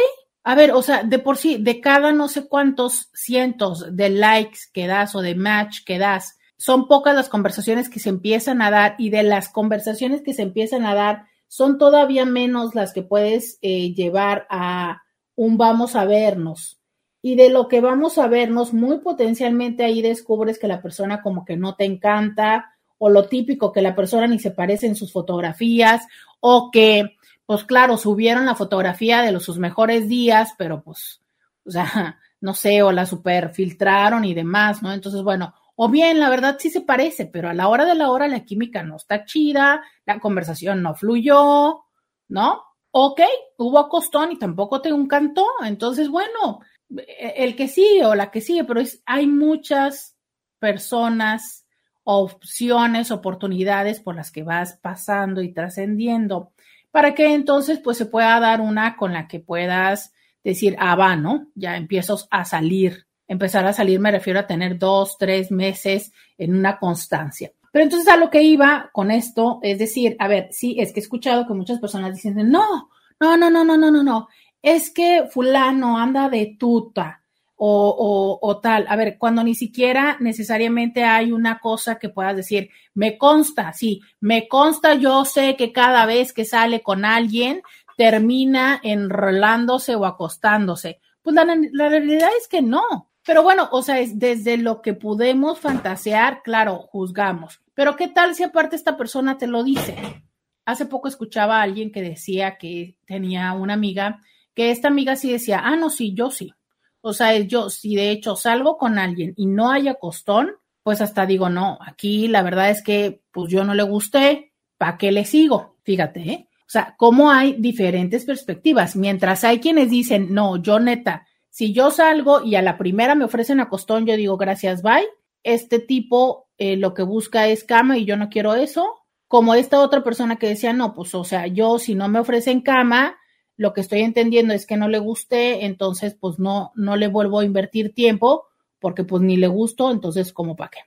Speaker 2: A ver, o sea, de por sí, de cada no sé cuántos cientos de likes que das o de match que das, son pocas las conversaciones que se empiezan a dar y de las conversaciones que se empiezan a dar, son todavía menos las que puedes eh, llevar a un vamos a vernos. Y de lo que vamos a vernos, muy potencialmente ahí descubres que la persona como que no te encanta o lo típico que la persona ni se parece en sus fotografías o que pues claro, subieron la fotografía de los, sus mejores días, pero pues, o sea, <laughs> no sé, o la super filtraron y demás, ¿no? Entonces, bueno, o bien, la verdad sí se parece, pero a la hora de la hora la química no está chida, la conversación no fluyó, ¿no? Ok, hubo acostón y tampoco te encantó, entonces, bueno, el que sigue o la que sigue, pero hay muchas personas, opciones, oportunidades por las que vas pasando y trascendiendo para que entonces pues se pueda dar una con la que puedas decir, ah, va, ¿no? Ya empiezo a salir. Empezar a salir me refiero a tener dos, tres meses en una constancia. Pero entonces a lo que iba con esto es decir, a ver, sí, es que he escuchado que muchas personas dicen, no, no, no, no, no, no, no, es que fulano anda de tuta o, o, tal. A ver, cuando ni siquiera necesariamente hay una cosa que puedas decir, me consta, sí, me consta, yo sé que cada vez que sale con alguien termina enrolándose o acostándose. Pues la, la realidad es que no. Pero bueno, o sea, es desde lo que podemos fantasear, claro, juzgamos. Pero ¿qué tal si aparte esta persona te lo dice? Hace poco escuchaba a alguien que decía que tenía una amiga, que esta amiga sí decía, ah, no, sí, yo sí. O sea, yo, si de hecho salgo con alguien y no haya costón, pues hasta digo, no, aquí la verdad es que pues yo no le gusté, ¿para qué le sigo? Fíjate, ¿eh? O sea, cómo hay diferentes perspectivas. Mientras hay quienes dicen, no, yo neta, si yo salgo y a la primera me ofrecen a costón, yo digo, gracias, bye. Este tipo eh, lo que busca es cama y yo no quiero eso. como esta otra persona que decía, no, pues, o sea, yo si no me ofrecen cama, lo que estoy entendiendo es que no le guste, entonces, pues, no, no le vuelvo a invertir tiempo, porque pues ni le gustó, entonces, ¿cómo para qué?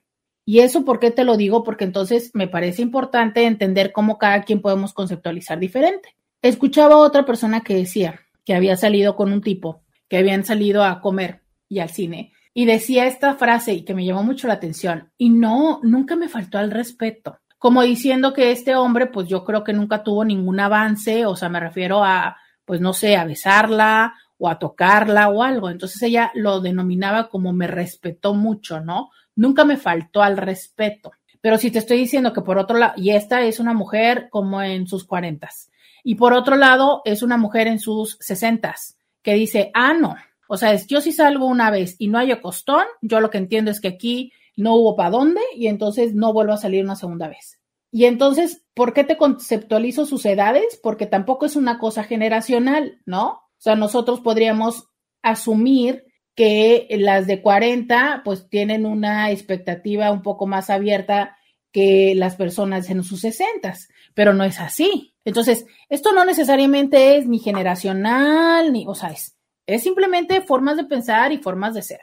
Speaker 2: Y eso, ¿por qué te lo digo? Porque entonces me parece importante entender cómo cada quien podemos conceptualizar diferente. Escuchaba a otra persona que decía que había salido con un tipo, que habían salido a comer y al cine, y decía esta frase y que me llamó mucho la atención, y no, nunca me faltó al respeto como diciendo que este hombre, pues yo creo que nunca tuvo ningún avance, o sea, me refiero a, pues no sé, a besarla o a tocarla o algo. Entonces ella lo denominaba como me respetó mucho, ¿no? Nunca me faltó al respeto. Pero si te estoy diciendo que por otro lado, y esta es una mujer como en sus cuarentas, y por otro lado es una mujer en sus sesentas, que dice, ah, no, o sea, yo si salgo una vez y no hay costón, yo lo que entiendo es que aquí no hubo para dónde y entonces no vuelvo a salir una segunda vez. Y entonces, ¿por qué te conceptualizo sus edades? Porque tampoco es una cosa generacional, ¿no? O sea, nosotros podríamos asumir que las de 40 pues tienen una expectativa un poco más abierta que las personas en sus 60, pero no es así. Entonces, esto no necesariamente es ni generacional, ni, o sea, es, es simplemente formas de pensar y formas de ser.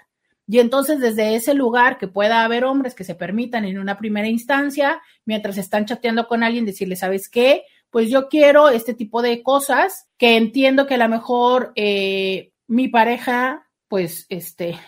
Speaker 2: Y entonces desde ese lugar que pueda haber hombres que se permitan en una primera instancia, mientras están chateando con alguien, decirle, ¿sabes qué? Pues yo quiero este tipo de cosas que entiendo que a lo mejor eh, mi pareja, pues, este,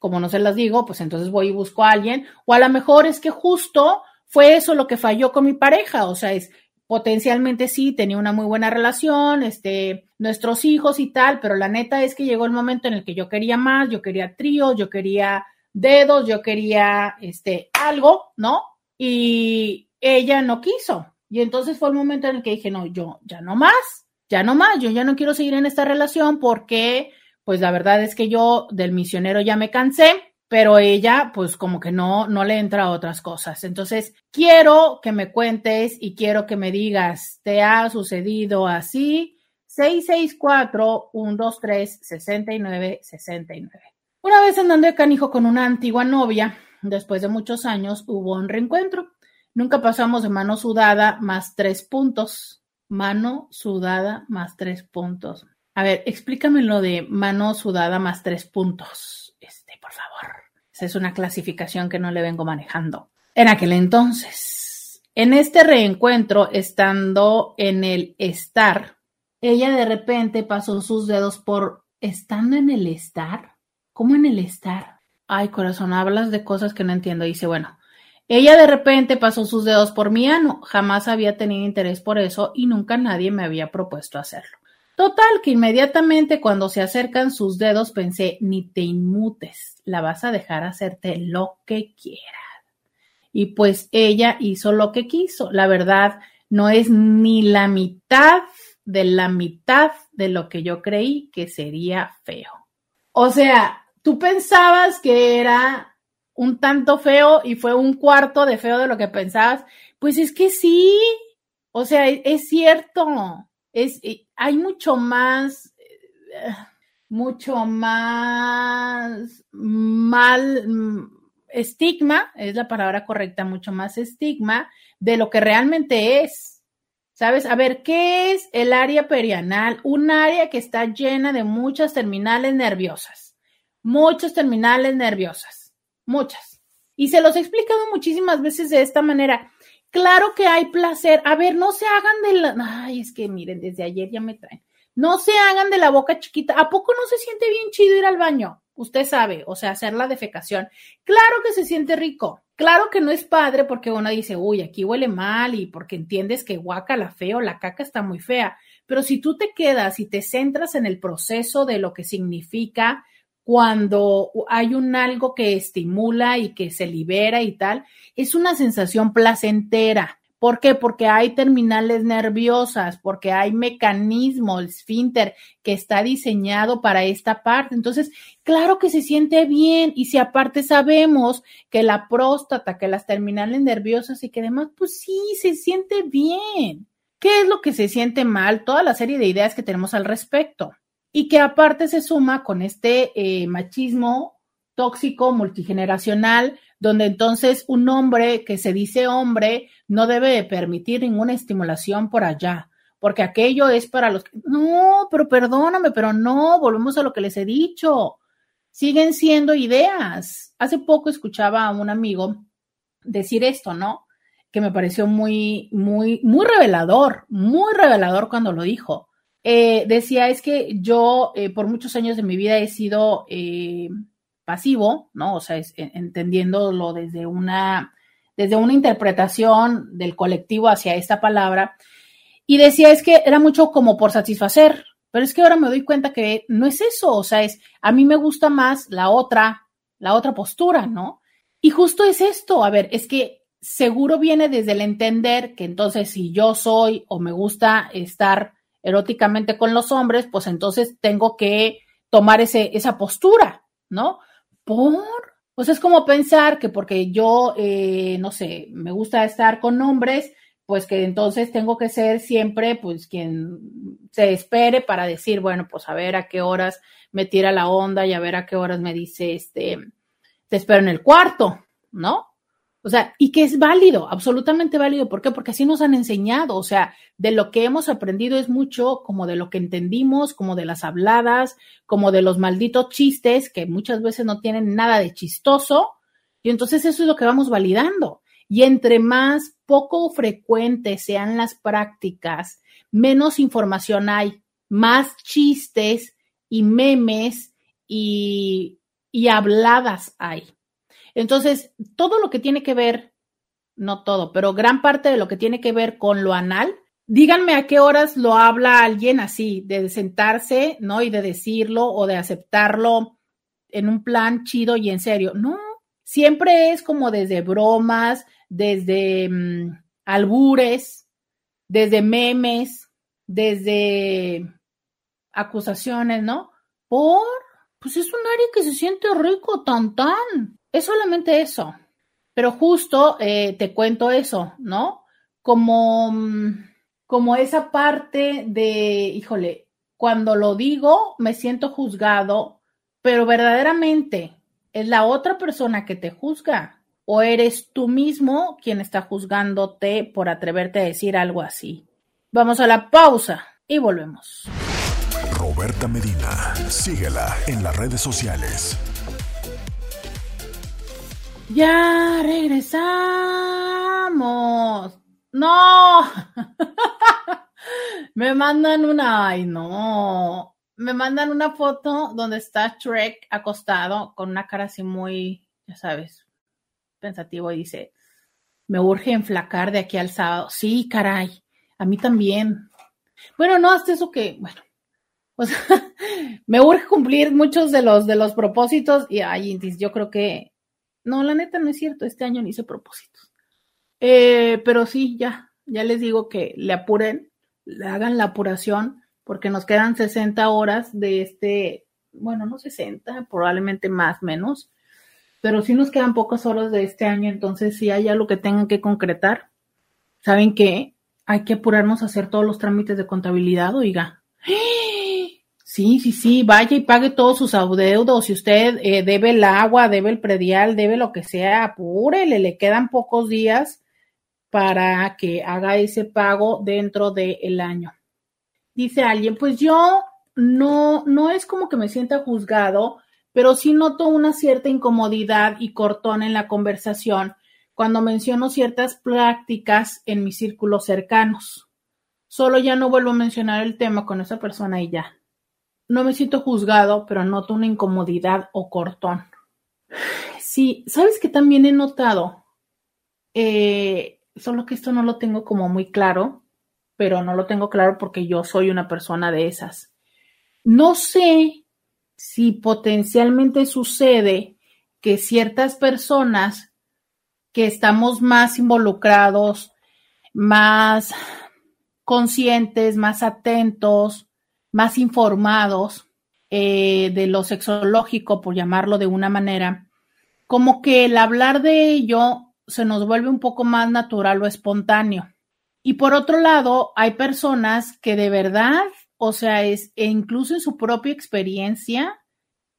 Speaker 2: como no se las digo, pues entonces voy y busco a alguien, o a lo mejor es que justo fue eso lo que falló con mi pareja, o sea, es potencialmente sí, tenía una muy buena relación, este, nuestros hijos y tal, pero la neta es que llegó el momento en el que yo quería más, yo quería tríos, yo quería dedos, yo quería, este, algo, ¿no? Y ella no quiso. Y entonces fue el momento en el que dije, no, yo ya no más, ya no más, yo ya no quiero seguir en esta relación porque, pues la verdad es que yo del misionero ya me cansé pero ella pues como que no, no le entra a otras cosas. Entonces, quiero que me cuentes y quiero que me digas, ¿te ha sucedido así? 664-123-6969. Una vez andando de canijo con una antigua novia, después de muchos años hubo un reencuentro. Nunca pasamos de mano sudada más tres puntos. Mano sudada más tres puntos. A ver, explícame lo de mano sudada más tres puntos por favor. Esa es una clasificación que no le vengo manejando. En aquel entonces, en este reencuentro, estando en el estar, ella de repente pasó sus dedos por estando en el estar. ¿Cómo en el estar? Ay, corazón, hablas de cosas que no entiendo. Dice, bueno, ella de repente pasó sus dedos por mi ano. Jamás había tenido interés por eso y nunca nadie me había propuesto hacerlo. Total, que inmediatamente cuando se acercan sus dedos pensé, ni te inmutes, la vas a dejar hacerte lo que quiera. Y pues ella hizo lo que quiso. La verdad, no es ni la mitad de la mitad de lo que yo creí que sería feo. O sea, tú pensabas que era un tanto feo y fue un cuarto de feo de lo que pensabas. Pues es que sí. O sea, es cierto es, hay mucho más, eh, mucho más mal, mm, estigma, es la palabra correcta, mucho más estigma de lo que realmente es. ¿Sabes? A ver, ¿qué es el área perianal? Un área que está llena de muchas terminales nerviosas. Muchas terminales nerviosas. Muchas. Y se los he explicado muchísimas veces de esta manera. Claro que hay placer. A ver, no se hagan de la. Ay, es que miren, desde ayer ya me traen. No se hagan de la boca chiquita. ¿A poco no se siente bien chido ir al baño? Usted sabe, o sea, hacer la defecación. Claro que se siente rico. Claro que no es padre porque uno dice, uy, aquí huele mal y porque entiendes que guaca la feo, la caca está muy fea. Pero si tú te quedas y te centras en el proceso de lo que significa cuando hay un algo que estimula y que se libera y tal, es una sensación placentera. ¿Por qué? Porque hay terminales nerviosas, porque hay mecanismo, el esfínter, que está diseñado para esta parte. Entonces, claro que se siente bien. Y si aparte sabemos que la próstata, que las terminales nerviosas y que demás, pues sí, se siente bien. ¿Qué es lo que se siente mal? Toda la serie de ideas que tenemos al respecto y que aparte se suma con este eh, machismo tóxico, multigeneracional, donde entonces un hombre que se dice hombre no debe permitir ninguna estimulación por allá, porque aquello es para los no, pero perdóname, pero no, volvemos a lo que les he dicho, siguen siendo ideas. Hace poco escuchaba a un amigo decir esto, ¿no? Que me pareció muy, muy, muy revelador, muy revelador cuando lo dijo. Eh, decía, es que yo eh, por muchos años de mi vida he sido eh, pasivo, ¿no? O sea, es, entendiéndolo desde una, desde una interpretación del colectivo hacia esta palabra. Y decía, es que era mucho como por satisfacer, pero es que ahora me doy cuenta que no es eso, o sea, es, a mí me gusta más la otra, la otra postura, ¿no? Y justo es esto, a ver, es que seguro viene desde el entender que entonces si yo soy o me gusta estar eróticamente con los hombres, pues entonces tengo que tomar ese, esa postura, ¿no? Por, pues es como pensar que porque yo, eh, no sé, me gusta estar con hombres, pues que entonces tengo que ser siempre, pues quien se espere para decir, bueno, pues a ver a qué horas me tira la onda y a ver a qué horas me dice, este, te espero en el cuarto, ¿no? O sea, y que es válido, absolutamente válido. ¿Por qué? Porque así nos han enseñado. O sea, de lo que hemos aprendido es mucho como de lo que entendimos, como de las habladas, como de los malditos chistes que muchas veces no tienen nada de chistoso. Y entonces eso es lo que vamos validando. Y entre más poco frecuentes sean las prácticas, menos información hay, más chistes y memes y, y habladas hay. Entonces, todo lo que tiene que ver, no todo, pero gran parte de lo que tiene que ver con lo anal, díganme a qué horas lo habla alguien así, de sentarse, ¿no? Y de decirlo o de aceptarlo en un plan chido y en serio. No, siempre es como desde bromas, desde mm, albures, desde memes, desde acusaciones, ¿no? Por, pues es un área que se siente rico, tan tan. Es solamente eso. Pero justo eh, te cuento eso, ¿no? Como, mm, como esa parte de, híjole, cuando lo digo me siento juzgado, pero verdaderamente es la otra persona que te juzga o eres tú mismo quien está juzgándote por atreverte a decir algo así. Vamos a la pausa y volvemos.
Speaker 1: Roberta Medina, síguela en las redes sociales
Speaker 2: ya regresamos. No. <laughs> Me mandan una, ay no. Me mandan una foto donde está Shrek acostado con una cara así muy, ya sabes, pensativo y dice, me urge enflacar de aquí al sábado. Sí, caray, a mí también. Bueno, no, hasta eso que, bueno, <laughs> pues me urge cumplir muchos de los de los propósitos y ay, yo creo que no, la neta no es cierto, este año ni hice propósitos. Eh, pero sí, ya, ya les digo que le apuren, le hagan la apuración, porque nos quedan 60 horas de este, bueno, no 60, probablemente más, menos, pero sí nos quedan pocas horas de este año, entonces si hay algo que tengan que concretar, ¿saben qué? Hay que apurarnos a hacer todos los trámites de contabilidad, oiga. Sí, sí, sí, vaya y pague todos sus adeudos. Si usted eh, debe el agua, debe el predial, debe lo que sea, apúrele, le quedan pocos días para que haga ese pago dentro del año. Dice alguien, pues yo no, no es como que me sienta juzgado, pero sí noto una cierta incomodidad y cortón en la conversación cuando menciono ciertas prácticas en mis círculos cercanos. Solo ya no vuelvo a mencionar el tema con esa persona y ya. No me siento juzgado, pero noto una incomodidad o cortón. Sí, ¿sabes que también he notado? Eh, solo que esto no lo tengo como muy claro, pero no lo tengo claro porque yo soy una persona de esas. No sé si potencialmente sucede que ciertas personas que estamos más involucrados, más conscientes, más atentos, más informados eh, de lo sexológico, por llamarlo de una manera, como que el hablar de ello se nos vuelve un poco más natural o espontáneo. Y por otro lado, hay personas que de verdad, o sea, es, e incluso en su propia experiencia,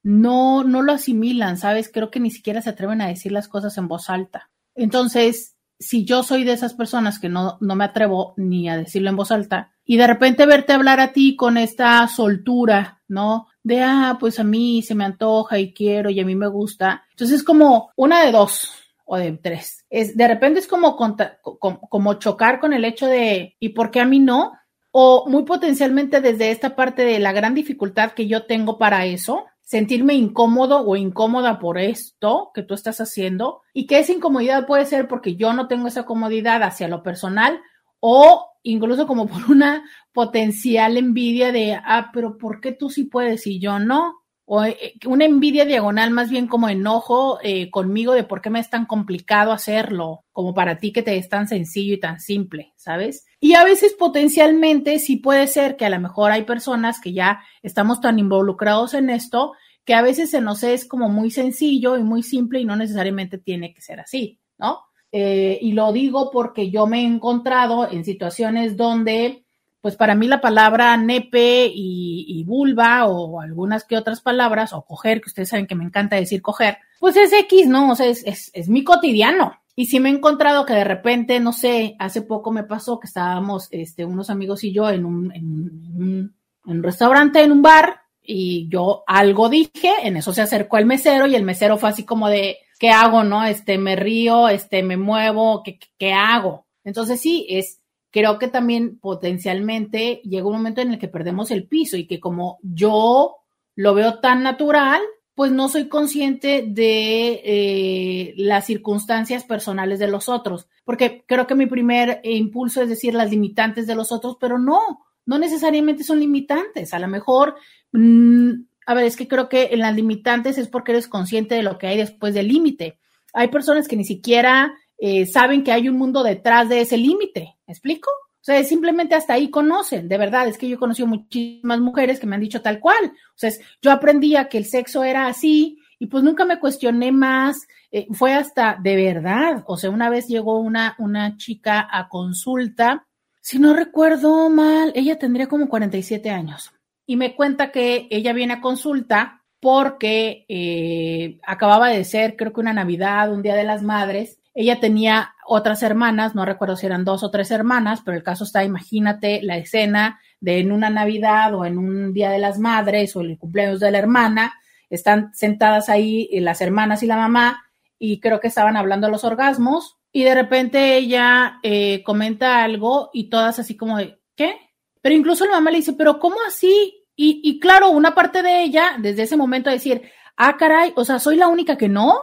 Speaker 2: no, no lo asimilan, ¿sabes? Creo que ni siquiera se atreven a decir las cosas en voz alta. Entonces, si yo soy de esas personas que no, no me atrevo ni a decirlo en voz alta, y de repente verte hablar a ti con esta soltura, ¿no? De, ah, pues a mí se me antoja y quiero y a mí me gusta. Entonces es como una de dos o de tres. Es, de repente es como, como chocar con el hecho de, ¿y por qué a mí no? O muy potencialmente desde esta parte de la gran dificultad que yo tengo para eso, sentirme incómodo o incómoda por esto que tú estás haciendo y que esa incomodidad puede ser porque yo no tengo esa comodidad hacia lo personal o incluso como por una potencial envidia de, ah, pero ¿por qué tú sí puedes y yo no? o eh, una envidia diagonal, más bien como enojo eh, conmigo de por qué me es tan complicado hacerlo, como para ti que te es tan sencillo y tan simple, ¿sabes? Y a veces potencialmente sí puede ser que a lo mejor hay personas que ya estamos tan involucrados en esto que a veces se nos es como muy sencillo y muy simple y no necesariamente tiene que ser así, ¿no? Eh, y lo digo porque yo me he encontrado en situaciones donde pues para mí la palabra nepe y, vulva o algunas que otras palabras, o coger, que ustedes saben que me encanta decir coger, pues es X, ¿no? O sea, es, es, mi cotidiano. Y sí me he encontrado que de repente, no sé, hace poco me pasó que estábamos, este, unos amigos y yo en un, en un restaurante, en un bar, y yo algo dije, en eso se acercó el mesero y el mesero fue así como de, ¿qué hago, no? Este, me río, este, me muevo, ¿qué, qué hago? Entonces sí, es, creo que también potencialmente llega un momento en el que perdemos el piso y que como yo lo veo tan natural, pues no soy consciente de eh, las circunstancias personales de los otros, porque creo que mi primer impulso es decir las limitantes de los otros, pero no, no necesariamente son limitantes, a lo mejor, mm, a ver, es que creo que en las limitantes es porque eres consciente de lo que hay después del límite. Hay personas que ni siquiera eh, saben que hay un mundo detrás de ese límite. ¿Me explico? O sea, simplemente hasta ahí conocen, de verdad, es que yo he conocido muchísimas mujeres que me han dicho tal cual. O sea, yo aprendía que el sexo era así y pues nunca me cuestioné más. Eh, fue hasta de verdad. O sea, una vez llegó una, una chica a consulta, si no recuerdo mal, ella tendría como 47 años y me cuenta que ella viene a consulta porque eh, acababa de ser, creo que una Navidad, un Día de las Madres, ella tenía otras hermanas, no recuerdo si eran dos o tres hermanas, pero el caso está, imagínate la escena de en una Navidad o en un Día de las Madres o el cumpleaños de la hermana, están sentadas ahí eh, las hermanas y la mamá y creo que estaban hablando de los orgasmos y de repente ella eh, comenta algo y todas así como de, ¿qué? Pero incluso la mamá le dice, pero ¿cómo así? Y, claro, una parte de ella, desde ese momento, decir, ah, caray, o sea, soy la única que no.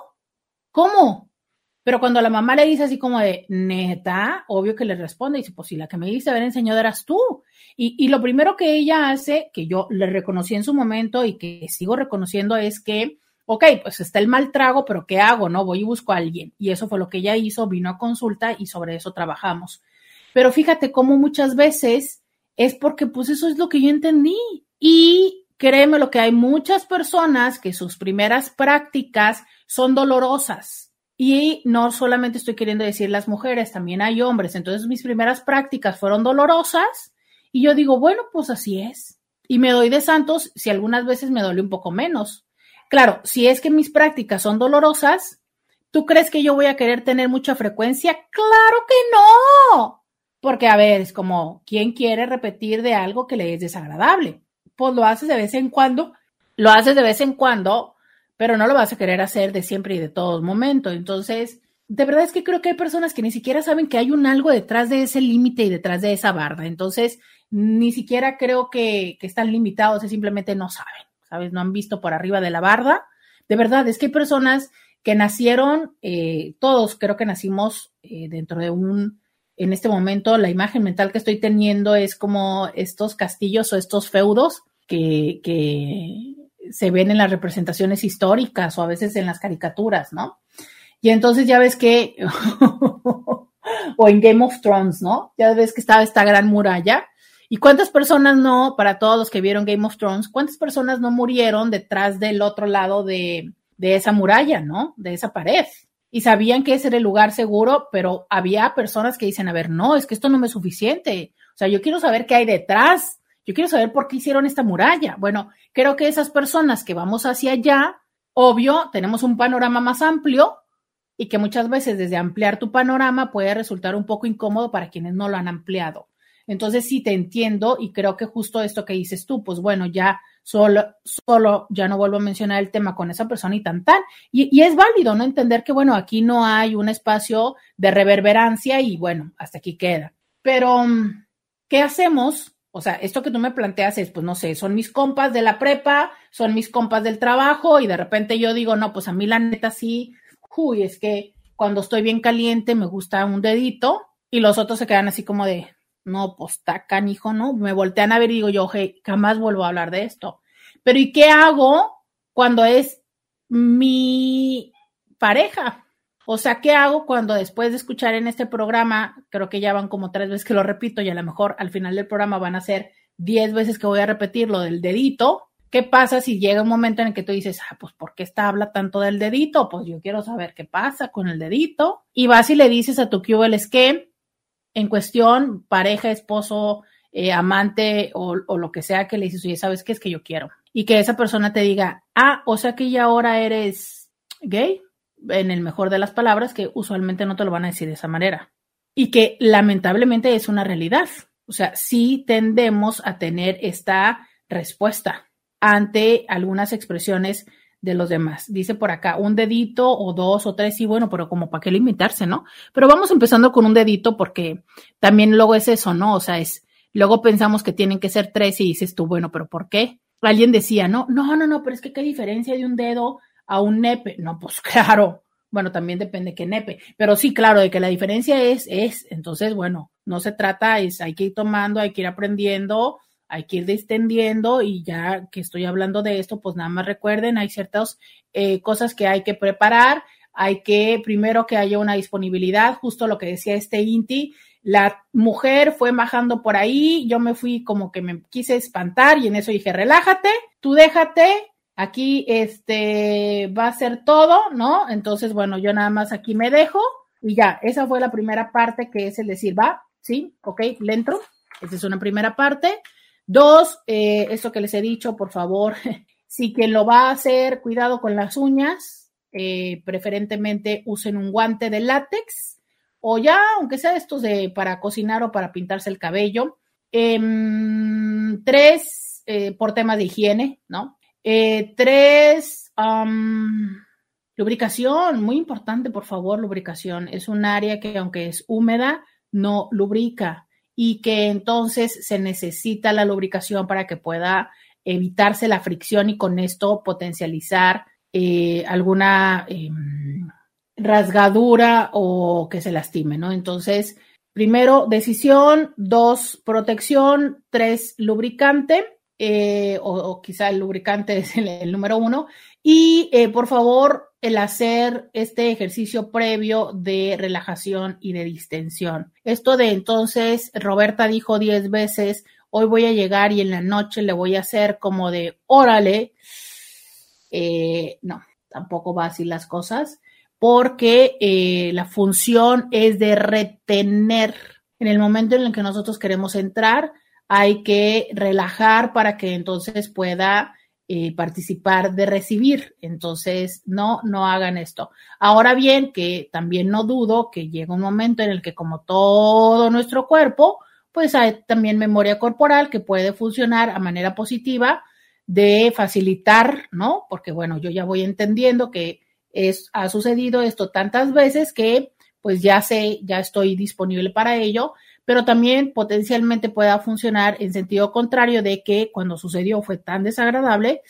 Speaker 2: ¿Cómo? Pero cuando la mamá le dice así como de, neta, obvio que le responde, y dice, pues si la que me dice haber enseñado eras tú. Y, y lo primero que ella hace, que yo le reconocí en su momento y que sigo reconociendo, es que, ok, pues está el mal trago, pero ¿qué hago? No, voy y busco a alguien. Y eso fue lo que ella hizo, vino a consulta y sobre eso trabajamos. Pero fíjate cómo muchas veces es porque pues eso es lo que yo entendí. Y créeme lo que hay muchas personas que sus primeras prácticas son dolorosas y no solamente estoy queriendo decir las mujeres, también hay hombres. Entonces mis primeras prácticas fueron dolorosas y yo digo, bueno, pues así es. Y me doy de santos si algunas veces me duele un poco menos. Claro, si es que mis prácticas son dolorosas, ¿tú crees que yo voy a querer tener mucha frecuencia? Claro que no. Porque, a ver, es como, ¿quién quiere repetir de algo que le es desagradable? Pues lo haces de vez en cuando, lo haces de vez en cuando pero no lo vas a querer hacer de siempre y de todo momento. Entonces, de verdad es que creo que hay personas que ni siquiera saben que hay un algo detrás de ese límite y detrás de esa barda. Entonces, ni siquiera creo que, están limitados, simplemente no saben, ¿sabes? No han visto por arriba de la barda. De verdad, es que hay personas que nacieron, eh, todos creo que nacimos eh, dentro de un, en este momento, la imagen mental que estoy teniendo es como estos castillos o estos feudos que, se ven en las representaciones históricas o a veces en las caricaturas, ¿no? Y entonces ya ves que, <laughs> o en Game of Thrones, ¿no? Ya ves que estaba esta gran muralla. ¿Y cuántas personas no, para todos los que vieron Game of Thrones, cuántas personas no murieron detrás del otro lado de, de esa muralla, ¿no? De esa pared. Y sabían que ese era el lugar seguro, pero había personas que dicen, a ver, no, es que esto no me es suficiente. O sea, yo quiero saber qué hay detrás yo quiero saber por qué hicieron esta muralla. Bueno, creo que esas personas que vamos hacia allá, obvio, tenemos un panorama más amplio y que muchas veces desde ampliar tu panorama puede resultar un poco incómodo para quienes no lo han ampliado. Entonces sí te entiendo y creo que justo esto que dices tú, pues bueno, ya solo, solo ya no vuelvo a mencionar el tema con esa persona y tan tan. Y, y, es válido, ¿no? Entender que, bueno, aquí no hay un espacio de reverberancia y bueno, hasta aquí queda. Pero, ¿qué hacemos? O sea, esto que tú me planteas es, pues no sé, son mis compas de la prepa, son mis compas del trabajo y de repente yo digo, no, pues a mí la neta sí, uy, es que cuando estoy bien caliente me gusta un dedito y los otros se quedan así como de, no, pues está canijo, ¿no? Me voltean a ver y digo yo, hey, jamás vuelvo a hablar de esto. Pero ¿y qué hago cuando es mi pareja? O sea, ¿qué hago cuando después de escuchar en este programa, creo que ya van como tres veces que lo repito y a lo mejor al final del programa van a ser diez veces que voy a repetir lo del dedito? ¿Qué pasa si llega un momento en el que tú dices, ah, pues ¿por qué está habla tanto del dedito? Pues yo quiero saber qué pasa con el dedito. Y vas y le dices a tu QL es que en cuestión, pareja, esposo, eh, amante o, o, lo que sea que le dices, oye, ¿sabes qué es que yo quiero? Y que esa persona te diga, ah, o sea que ya ahora eres gay, en el mejor de las palabras, que usualmente no te lo van a decir de esa manera. Y que lamentablemente es una realidad. O sea, sí tendemos a tener esta respuesta ante algunas expresiones de los demás. Dice por acá, un dedito o dos o tres, sí, bueno, pero como para qué limitarse, ¿no? Pero vamos empezando con un dedito porque también luego es eso, ¿no? O sea, es, luego pensamos que tienen que ser tres y dices tú, bueno, pero ¿por qué? Alguien decía, no, no, no, no, pero es que qué diferencia de un dedo a un nepe. No, pues <laughs> claro. Bueno, también depende qué nepe, pero sí, claro, de que la diferencia es, es, entonces, bueno, no se trata, es, hay que ir tomando, hay que ir aprendiendo, hay que ir distendiendo y ya que estoy hablando de esto, pues nada más recuerden, hay ciertas eh, cosas que hay que preparar, hay que primero que haya una disponibilidad, justo lo que decía este Inti, la mujer fue bajando por ahí, yo me fui como que me quise espantar y en eso dije, relájate, tú déjate, aquí este va a ser todo, ¿no? Entonces, bueno, yo nada más aquí me dejo y ya, esa fue la primera parte que es el decir, va, sí, ok, lento, esa es una primera parte. Dos, eh, esto que les he dicho, por favor, <laughs> si quien lo va a hacer, cuidado con las uñas, eh, preferentemente usen un guante de látex o ya, aunque sea estos de para cocinar o para pintarse el cabello. Eh, tres, por temas de higiene, ¿no? tres, lubricación, muy importante, por favor, lubricación. Es un área que aunque es húmeda, no lubrica y que entonces se necesita la lubricación para que pueda evitarse la fricción y con esto potencializar eh, alguna eh, rasgadura o que se lastime, ¿no? Entonces, primero, decisión, dos, protección, tres, lubricante, eh, o, quizá el lubricante <laughs> es el número uno, y eh, por favor, el hacer este ejercicio previo de relajación y de distensión. Esto de entonces, Roberta dijo diez veces, hoy voy a llegar y en la noche le voy a hacer como de, órale, eh, no, tampoco va así las cosas, porque eh, la función es de retener. En el momento en el que nosotros queremos entrar, hay que relajar para que entonces pueda eh, participar de recibir. Entonces, no, no hagan esto. Ahora bien, que también no dudo que llega un momento en el que como todo nuestro cuerpo, pues hay también memoria corporal que puede funcionar a manera positiva de facilitar, ¿no? Porque bueno, yo ya voy entendiendo que es, ha sucedido esto tantas veces que pues ya sé, ya estoy disponible para ello pero también potencialmente pueda funcionar en sentido contrario de que cuando sucedió fue tan desagradable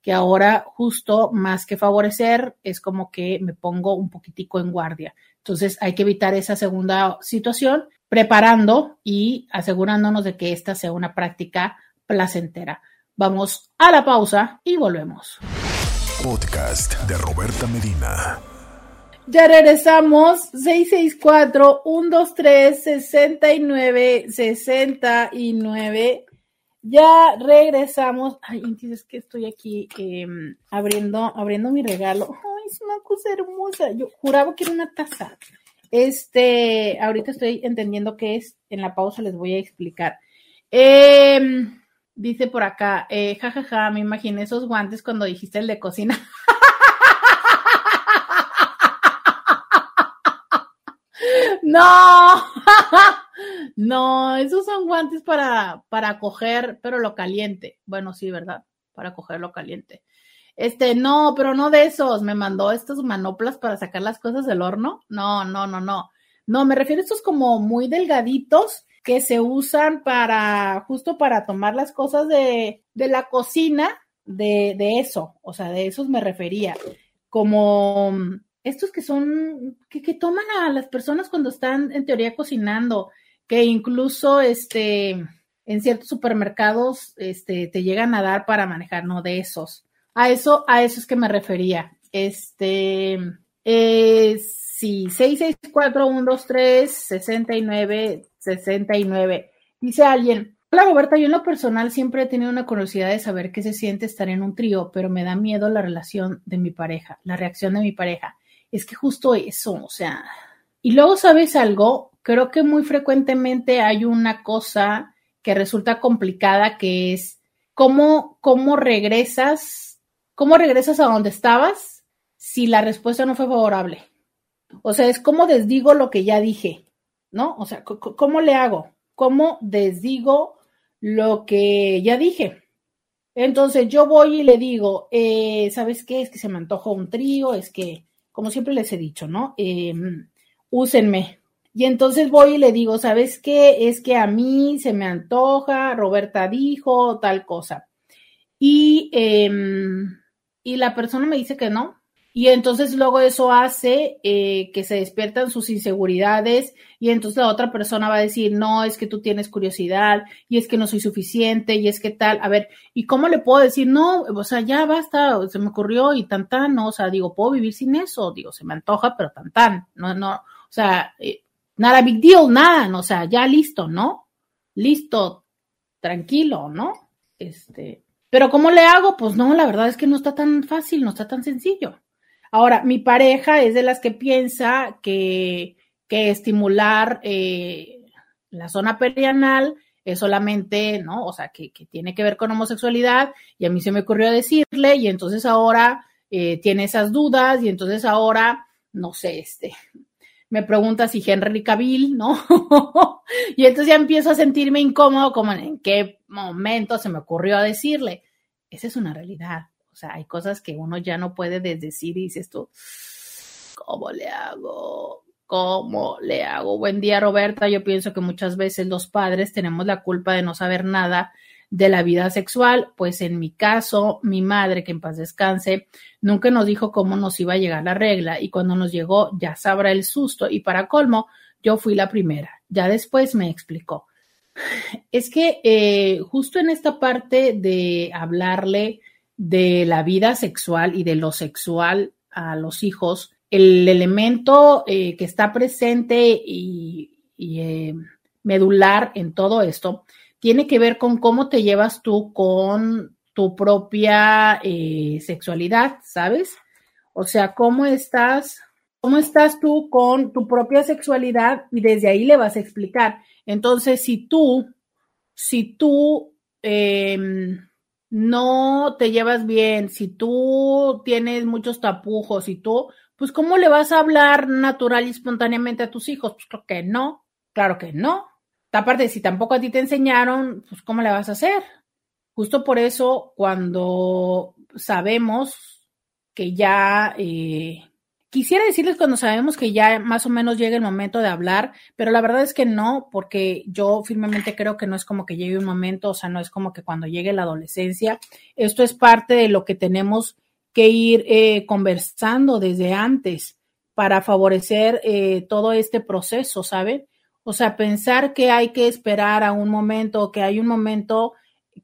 Speaker 2: que ahora justo más que favorecer es como que me pongo un poquitico en guardia. Entonces hay que evitar esa segunda situación preparando y asegurándonos de que esta sea una práctica placentera. Vamos a la pausa y volvemos.
Speaker 1: Podcast de Roberta Medina.
Speaker 2: Ya regresamos. 664-123-69-69. Ya regresamos. Ay, es que estoy aquí eh, abriendo, abriendo mi regalo. Ay, es una cosa hermosa. Yo juraba que era una taza. Este, ahorita estoy entendiendo qué es. En la pausa les voy a explicar. Em, dice por acá, eh, jajaja, me imaginé esos guantes cuando dijiste el de cocina. <laughs> <laughs> no, no, esos son guantes para, para coger, pero lo caliente. Bueno, sí, ¿verdad? Para coger lo caliente. Este, no, pero no de esos. Me mandó estos manoplas para sacar las cosas del horno. No, no, no, no. No, me refiero a estos como muy delgaditos que se usan para, justo para tomar las cosas de, de la cocina, de, de eso. O sea, de esos me refería. Como estos que son, que, que toman a las personas cuando están en teoría cocinando, que incluso este en ciertos supermercados este, te llegan a dar para manejar, no de esos. A eso, a eso es que me refería. Este, eh, sí, 664-123-69, 69. Dice alguien, hola Roberta, yo en lo personal siempre he tenido una curiosidad de saber qué se siente estar en un trío, pero me da miedo la relación de mi pareja, la reacción de mi pareja. Es que justo eso, o sea, y luego sabes algo, creo que muy frecuentemente hay una cosa que resulta complicada que es cómo, cómo regresas ¿Cómo regresas a donde estabas si la respuesta no fue favorable? O sea, es como desdigo lo que ya dije, ¿no? O sea, ¿cómo le hago? ¿Cómo desdigo lo que ya dije? Entonces yo voy y le digo, eh, ¿sabes qué? Es que se me antoja un trío, es que, como siempre les he dicho, ¿no? Em, úsenme. Y entonces voy y le digo, ¿sabes qué? Es que a mí se me antoja, Roberta dijo tal cosa. Y em, y la persona me dice que no. Y entonces luego eso hace eh, que se despiertan sus inseguridades y entonces la otra persona va a decir, no, es que tú tienes curiosidad y es que no soy suficiente y es que tal, a ver, ¿y cómo le puedo decir, no, o sea, ya basta, se me ocurrió y tan no, o sea, digo, puedo vivir sin eso, digo, se me antoja, pero tan, no, no, o sea, eh, nada big deal, nada, no, o sea, ya listo, ¿no? Listo, tranquilo, ¿no? Este, pero ¿cómo le hago? Pues no, la verdad es que no está tan fácil, no está tan sencillo. Ahora, mi pareja es de las que piensa que, que estimular eh, la zona perianal es solamente, ¿no? O sea, que, que, tiene que ver con homosexualidad y a mí se me ocurrió decirle y entonces ahora eh, tiene esas dudas y entonces ahora, no sé, este, me pregunta si Henry Cavill, ¿no? <laughs> y entonces ya empiezo a sentirme incómodo, como en qué momento se me ocurrió decirle. Esa es una realidad. O sea, hay cosas que uno ya no puede desdecir y dices tú, ¿cómo le hago? ¿Cómo le hago? Buen día, Roberta. Yo pienso que muchas veces los padres tenemos la culpa de no saber nada de la vida sexual, pues en mi caso, mi madre, que en paz descanse, nunca nos dijo cómo nos iba a llegar la regla y cuando nos llegó ya sabrá el susto y para colmo, yo fui la primera. Ya después me explicó. Es que eh, justo en esta parte de hablarle de la vida sexual y de lo sexual a los hijos, el elemento eh, que está presente y, eh, medular en todo esto tiene que ver con cómo te llevas tú con tu propia eh, sexualidad, ¿sabes? O sea, cómo estás, cómo estás tú con tu propia sexualidad y desde ahí le vas a explicar. Entonces, si tú, si tú em, no te llevas bien, si tú tienes muchos tapujos, y tú, pues, ¿cómo le vas a hablar natural y espontáneamente a tus hijos? Pues creo que no, claro que no. Aparte, si tampoco a ti te enseñaron, pues ¿cómo le vas a hacer? Justo por eso, cuando sabemos que ya, eh, quisiera decirles cuando sabemos que ya más o menos llega el momento de hablar, pero la verdad es que no, porque yo firmemente creo que no es como que llegue un momento, o sea, no es como que cuando llegue la adolescencia, esto es parte de lo que tenemos que ir eh, conversando desde antes para favorecer eh, todo este proceso, ¿saben? O sea, pensar que hay que esperar a un momento, que hay un momento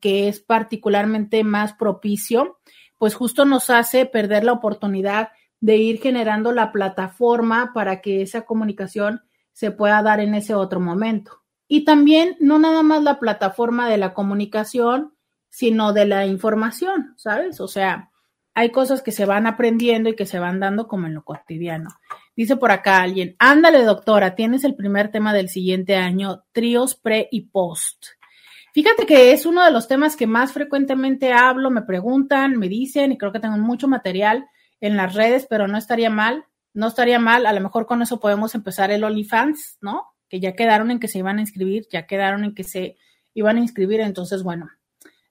Speaker 2: que es particularmente más propicio, pues justo nos hace perder la oportunidad de ir generando la plataforma para que esa comunicación se pueda dar en ese otro momento. Y también no nada más la plataforma de la comunicación, sino de la información, ¿sabes? O sea, hay cosas que se van aprendiendo y que se van dando como en lo cotidiano. Dice por acá alguien, ándale doctora, tienes el primer tema del siguiente año, tríos pre y post. Fíjate que es uno de los temas que más frecuentemente hablo, me preguntan, me dicen, y creo que tengo mucho material en las redes, pero no estaría mal, no estaría mal, a lo mejor con eso podemos empezar el OnlyFans, ¿no? Que ya quedaron en que se iban a inscribir, ya quedaron en que se iban a inscribir, entonces, bueno,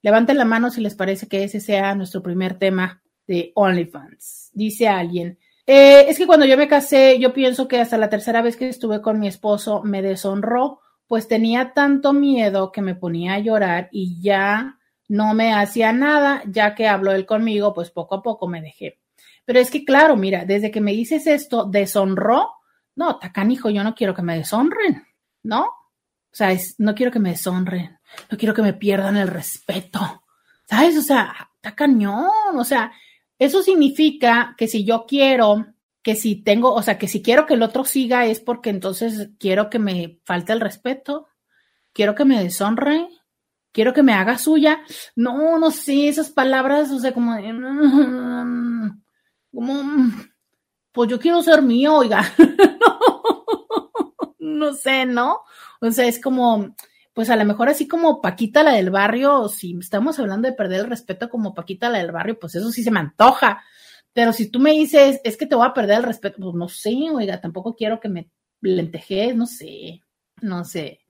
Speaker 2: levanten la mano si les parece que ese sea nuestro primer tema de OnlyFans. Dice alguien, eh, es que cuando yo me casé, yo pienso que hasta la tercera vez que estuve con mi esposo me deshonró, pues tenía tanto miedo que me ponía a llorar y ya no me hacía nada, ya que habló él conmigo, pues poco a poco me dejé. Pero es que claro, mira, desde que me dices esto, deshonró, no, hijo, yo no quiero que me deshonren, ¿no? O sea, no quiero que me deshonren, no quiero que me pierdan el respeto, ¿sabes? O sea, está cañón, o sea, eso significa que si yo quiero, que si tengo, o sea, que si quiero que el otro siga es porque entonces quiero que me falte el respeto, quiero que me deshonre, quiero que me haga suya. No, no sé, esas palabras, o sea, como, como, pues yo quiero ser mío, oiga. <laughs> no sé, ¿no? O sea, es como, pues a lo mejor así como Paquita la del barrio, si estamos hablando de perder el respeto como Paquita la del barrio, pues eso sí se me antoja. Pero si tú me dices, es que te voy a perder el respeto, pues no sé, oiga, tampoco quiero que me lentejes, no sé, no sé.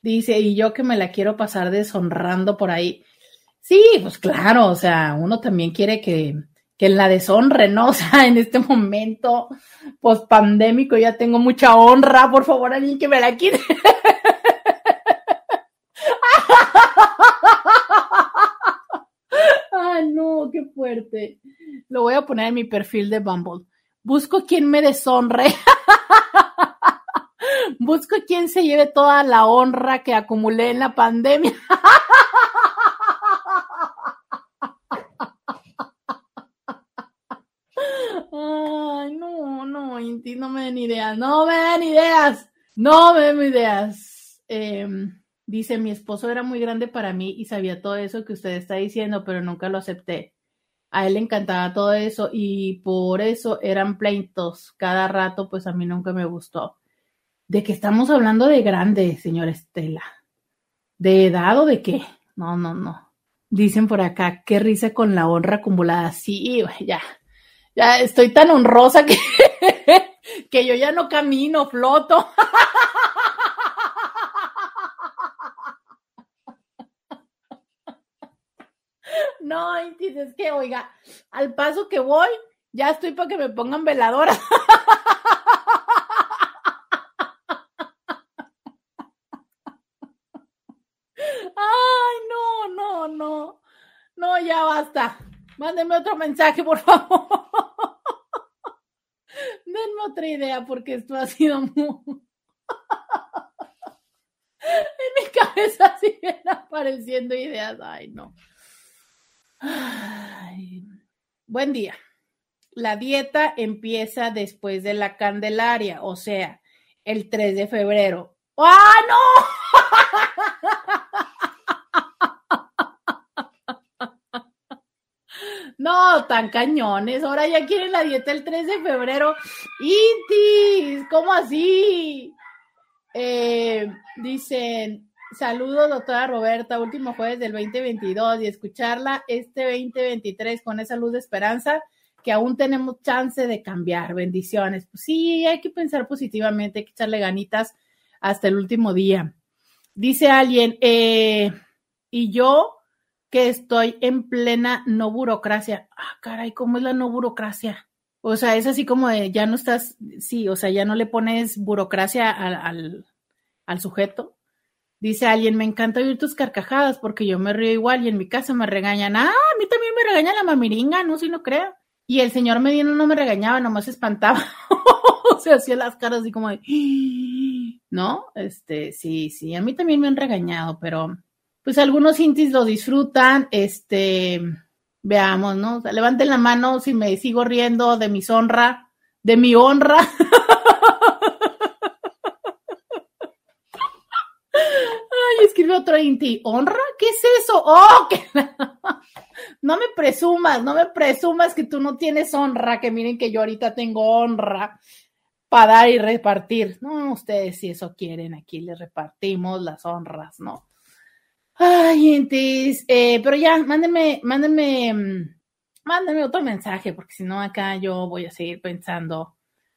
Speaker 2: Dice, y yo que me la quiero pasar deshonrando por ahí. Sí, pues claro, o sea, uno también quiere que, que la deshonre, ¿no? <laughs> O sea, en este momento post pandémico ya tengo mucha honra, por favor, alguien que me la quite. <laughs> Ay, no, qué fuerte. Lo voy a poner en mi perfil de Bumble. Busco quien me deshonre. <laughs> Busco quien se lleve toda la honra que acumulé en la pandemia. Ay, no, me den ideas, no me den ideas, no me den ideas. Eh, Dice, mi esposo era muy grande para mí y sabía todo eso que usted está diciendo, pero nunca lo acepté. A él le encantaba todo eso y por eso eran pleitos cada rato, pues a mí nunca me gustó. ¿De qué estamos hablando de grande, señora Estela? ¿De edad o de qué? No, no, no. Dicen por acá, qué risa con la honra acumulada. Sí, ya, ya estoy tan honrosa que, <laughs> que yo ya no camino, floto. <laughs> No, es que, oiga, al paso que voy, ya estoy para que me pongan veladora. <laughs> Ay, no, no, no. No, ya basta. Mándeme otro mensaje, por favor. Otra idea porque esto ha sido muy... <laughs> en mi cabeza siguen apareciendo ideas. Ay, no. Buen día. La dieta empieza después de la Candelaria, o sea, el 3 de febrero. ¡Ah, no! <laughs> No, tan cañones. Ahora ya quieren la dieta el 3 de febrero. ¡Intis! ¿Cómo así? Eh, dicen, Saludos, doctora Roberta, último jueves del 2022 y escucharla este 2023 con esa luz de esperanza que aún tenemos chance de cambiar. Bendiciones. Pues sí, hay que pensar positivamente, hay que echarle ganitas hasta el último día. Dice alguien, eh, y yo que estoy en plena no burocracia. Ah, caray, ¿cómo es la no burocracia? O sea, es así como de, ya no estás, sí, o sea, ya no le pones burocracia al, al sujeto. Dice alguien, me encanta oír tus carcajadas porque yo me río igual y en mi casa me regañan. Ah, a mí también me regaña la mamiringa, no si no creo. Y el señor Medina no me regañaba, nomás espantaba. <laughs> o sea, hacía las caras así como de, <gasps> ¿no? Este, sí, sí, a mí también me han regañado, pero pues algunos intis lo disfrutan. Este, veamos, ¿no? levanten la mano si me sigo riendo de mi honra, de mi honra. <laughs> escribe otro Inti, ¿honra? ¿Qué es eso? ¡Oh! <laughs> no me presumas, no me presumas que tú no tienes honra, que miren que yo ahorita tengo honra para dar y repartir. No, ustedes si eso quieren, aquí les repartimos las honras, ¿no? Ay, gente, eh, pero ya, mándenme, mándenme, mm, mándenme otro mensaje, porque si no acá yo voy a seguir pensando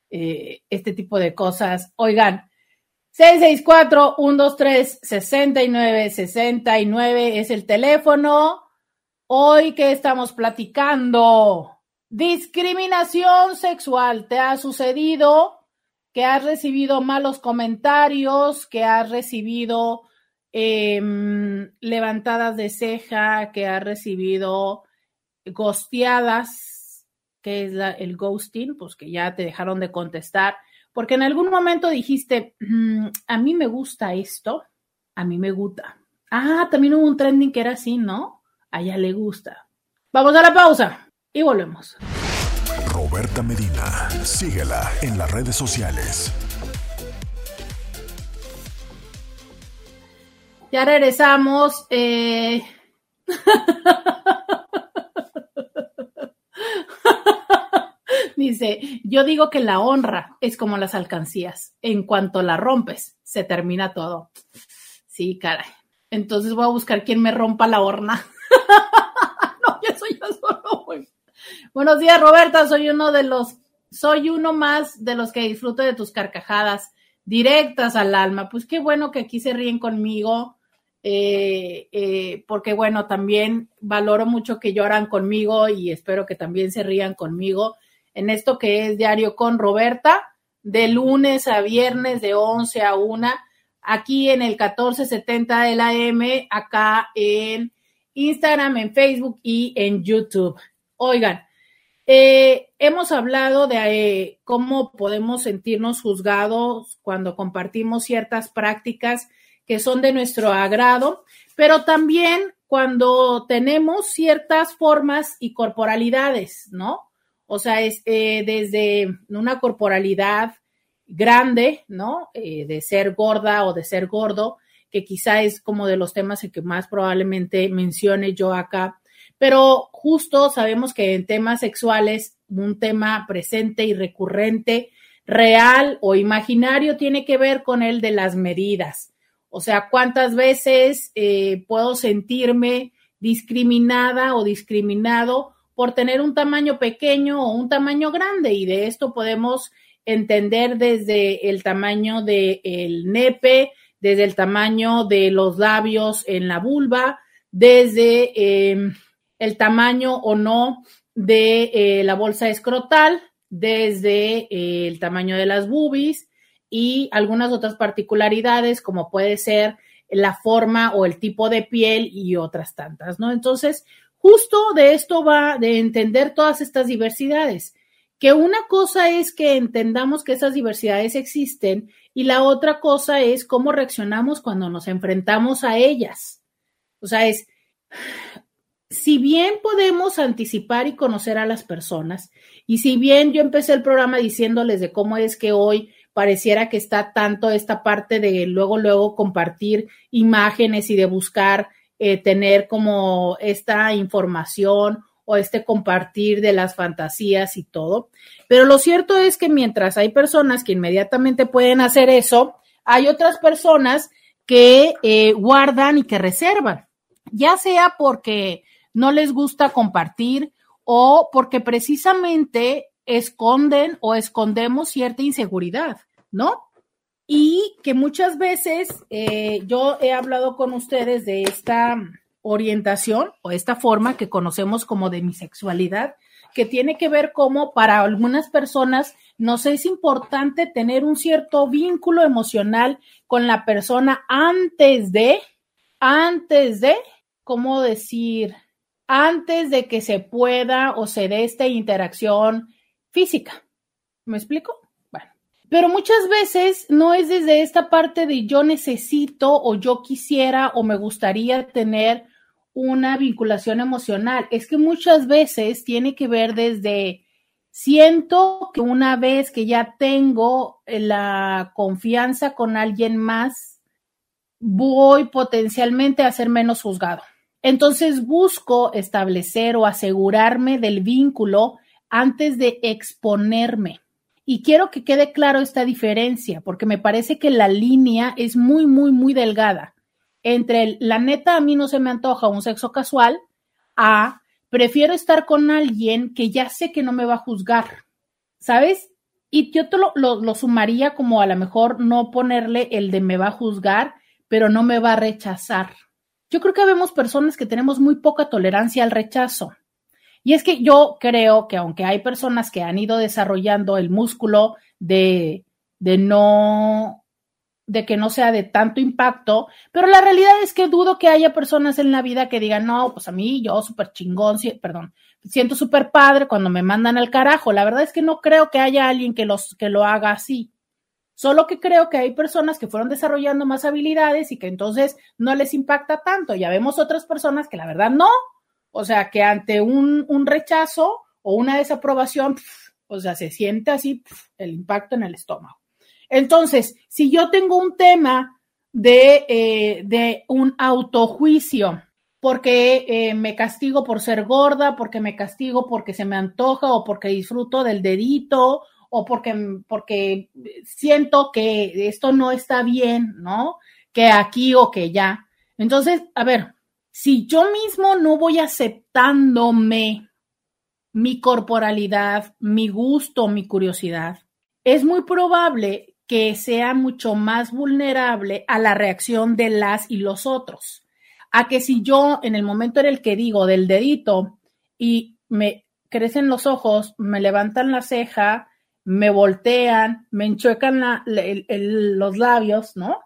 Speaker 2: eh, este tipo de cosas. Oigan, 664-123-6969 es el teléfono. Hoy que estamos platicando, discriminación sexual, ¿te ha sucedido que has recibido malos comentarios, que has recibido Em, levantadas de ceja, que ha recibido gosteadas, que es el ghosting, pues que ya te dejaron de contestar, porque en algún momento dijiste, mm, a mí me gusta esto, a mí me gusta. Ah, también hubo un trending que era así, ¿no? A ella le gusta. Vamos a la pausa y volvemos.
Speaker 1: Roberta Medina, síguela en las redes sociales
Speaker 2: Ya regresamos. Eh... <laughs> Dice, yo digo que la honra es como las alcancías. En cuanto la rompes, se termina todo. Sí, caray. Entonces voy a buscar quién me rompa la horna. <laughs> no, yo soy yo solo. Buenos días, Roberta. Soy uno de los, soy uno más de los que disfruto de tus carcajadas directas al alma. Pues qué bueno que aquí se ríen conmigo eh, eh, porque bueno, también valoro mucho que lloran conmigo y espero que también se rían conmigo en esto que es Diario con Roberta, de lunes a viernes de 11 a 1, aquí en el 1470 de la M, acá en Instagram, en Facebook y en YouTube. Oigan, eh, hemos hablado de cómo podemos sentirnos juzgados cuando compartimos ciertas prácticas que son de nuestro agrado, pero también cuando tenemos ciertas formas y corporalidades, ¿no? O sea, es eh, desde una corporalidad grande, ¿no? Eh, de ser gorda o de ser gordo, que quizá es como de los temas que más probablemente mencione yo acá. Pero justo sabemos que en temas sexuales, un tema presente y recurrente, real o imaginario, tiene que ver con el de las medidas. O sea, cuántas veces eh, puedo sentirme discriminada o discriminado por tener un tamaño pequeño o un tamaño grande. Y de esto podemos entender desde el tamaño del nepe, desde el tamaño de los labios en la vulva, desde em, el tamaño o no de eh, la bolsa escrotal, desde eh, el tamaño de las boobies, y algunas otras particularidades como puede ser la forma o el tipo de piel y otras tantas, ¿no? Entonces, justo de esto va de entender todas estas diversidades, que una cosa es que entendamos que esas diversidades existen y la otra cosa es cómo reaccionamos cuando nos enfrentamos a ellas. O sea, es, si bien podemos anticipar y conocer a las personas, y si bien yo empecé el programa diciéndoles de cómo es que hoy pareciera que está tanto esta parte de luego, luego compartir imágenes y de buscar eh, tener como esta información o este compartir de las fantasías y todo. Pero lo cierto es que mientras hay personas que inmediatamente pueden hacer eso, hay otras personas que eh, guardan y que reservan, ya sea porque no les gusta compartir o porque precisamente esconden o escondemos cierta inseguridad. ¿No? Y que muchas veces eh, yo he hablado con ustedes de esta orientación o esta forma que conocemos como de mi sexualidad, que tiene que ver como para algunas personas nos es importante tener un cierto vínculo emocional con la persona antes de, antes de, ¿cómo decir? Antes de que se pueda o se dé esta interacción física. ¿Me explico? Pero muchas veces no es desde esta parte de yo necesito o yo quisiera o me gustaría tener una vinculación emocional. Es que muchas veces tiene que ver desde siento que una vez que ya tengo la confianza con alguien más, voy potencialmente a ser menos juzgado. Entonces busco establecer o asegurarme del vínculo antes de exponerme. Y quiero que quede claro esta diferencia, porque me parece que la línea es muy, muy, muy delgada entre la neta a mí no se me antoja un sexo casual a prefiero estar con alguien que ya sé que no me va a juzgar, ¿sabes? Y yo te lo, lo, sumaría como a lo mejor no ponerle el de me va a juzgar, pero no me va a rechazar. Yo creo que vemos personas que tenemos muy poca tolerancia al rechazo. Y es que yo creo que aunque hay personas que han ido desarrollando el músculo de, de no de que no sea de tanto impacto, pero la realidad es que dudo que haya personas en la vida que digan, no, pues a mí yo súper chingón, perdón, siento súper padre cuando me mandan al carajo. La verdad es que no creo que haya alguien que, los, que lo haga así. Solo que creo que hay personas que fueron desarrollando más habilidades y que entonces no les impacta tanto. Ya vemos otras personas que la verdad no. O sea, que ante un, un rechazo o una desaprobación, o sea, se siente así el impacto en el estómago. Entonces, si yo tengo un tema de, eh, de un autojuicio, porque eh, me castigo por ser gorda, porque me castigo porque se me antoja o porque disfruto del dedito o porque, porque siento que esto no está bien, ¿no? Que aquí o que ya. Entonces, a ver, si yo mismo no voy aceptándome mi corporalidad, mi gusto, mi curiosidad, es muy probable que sea mucho más vulnerable a la reacción de las y los otros. A que si yo en el momento en el que digo del dedito y me crecen los ojos, me levantan la ceja, me voltean, me enchuecan los labios, ¿no?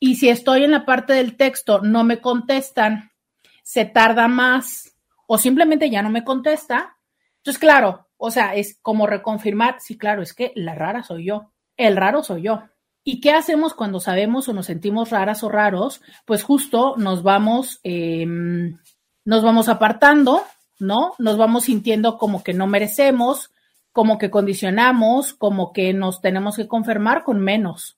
Speaker 2: Y si estoy en la parte del texto, no me contestan, se tarda más o simplemente ya no me contesta. Entonces, claro, o sea, es como reconfirmar, sí, claro, es que la rara soy yo el raro soy yo. ¿Y qué hacemos cuando sabemos o nos sentimos raras o raros? Pues justo nos vamos, em, nos vamos apartando, ¿no? Nos vamos sintiendo como que no merecemos, como que condicionamos, como que nos tenemos que confirmar con menos.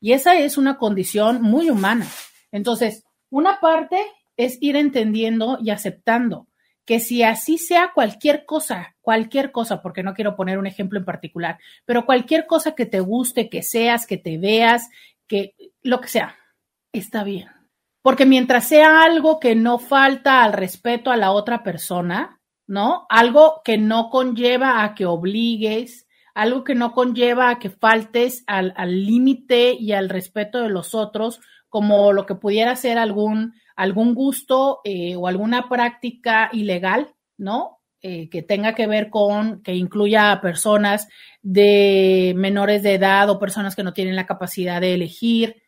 Speaker 2: Y esa es una condición muy humana. Entonces, una parte es ir entendiendo y aceptando que si así sea cualquier cosa, cualquier cosa, porque no quiero poner un ejemplo en particular, pero cualquier cosa que te guste, que seas, que te veas, que lo que sea, está bien. Porque mientras sea algo que no falta al respeto a la otra persona, ¿no? Algo que no conlleva a que obligues, algo que no conlleva a que faltes al límite y al respeto de los otros, como lo que pudiera ser algún algún gusto eh, o alguna práctica ilegal, ¿no? Eh, que tenga que ver con, que incluya a personas de menores de edad o personas que no tienen la capacidad de elegir,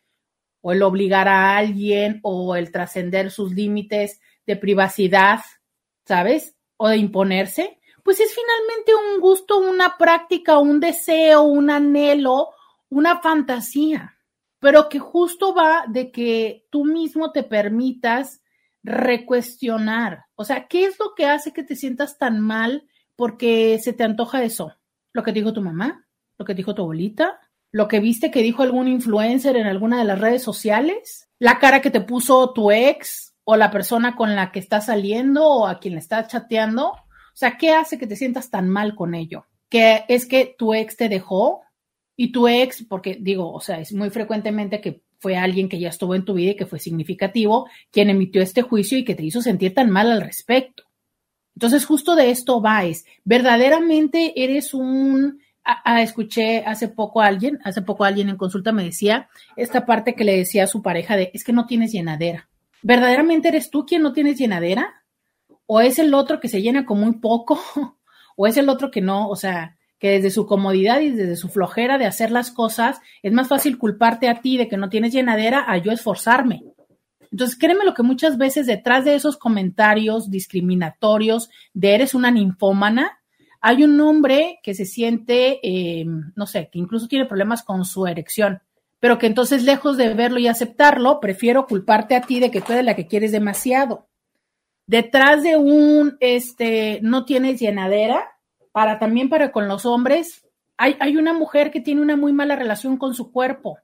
Speaker 2: o el obligar a alguien o el trascender sus límites de privacidad, ¿sabes? O de imponerse, pues es finalmente un gusto, una práctica, un deseo, un anhelo, una fantasía pero que justo va de que tú mismo te permitas recuestionar. O sea, ¿qué es lo que hace que te sientas tan mal porque se te antoja eso? Lo que dijo tu mamá, lo que dijo tu abuelita, lo que viste que dijo algún influencer en alguna de las redes sociales, la cara que te puso tu ex o la persona con la que estás saliendo o a quien le estás chateando. O sea, ¿qué hace que te sientas tan mal con ello? ¿Que es que tu ex te dejó? Y tu ex, porque digo, o sea, es muy frecuentemente que fue alguien que ya estuvo en tu vida y que fue significativo, quien emitió este juicio y que te hizo sentir tan mal al respecto. Entonces, justo de esto va, es, verdaderamente eres un, escuché hace poco a alguien, hace poco alguien en consulta me decía esta parte que le decía a su pareja de, es que no tienes llenadera. ¿Verdaderamente eres tú quien no tienes llenadera? ¿O es el otro que se llena con muy poco? <laughs> ¿O es el otro que no? O sea, que desde su comodidad y desde su flojera de hacer las cosas, es más fácil culparte a ti de que no tienes llenadera a yo esforzarme. Entonces, créeme lo que muchas veces detrás de esos comentarios discriminatorios de eres una ninfómana, hay un hombre que se siente, eh, no sé, que incluso tiene problemas con su erección, pero que entonces lejos de verlo y aceptarlo, prefiero culparte a ti de que tú eres la que quieres demasiado. Detrás de un, este, no tienes llenadera, para también para con los hombres, hay, hay una mujer que tiene una muy mala relación con su cuerpo.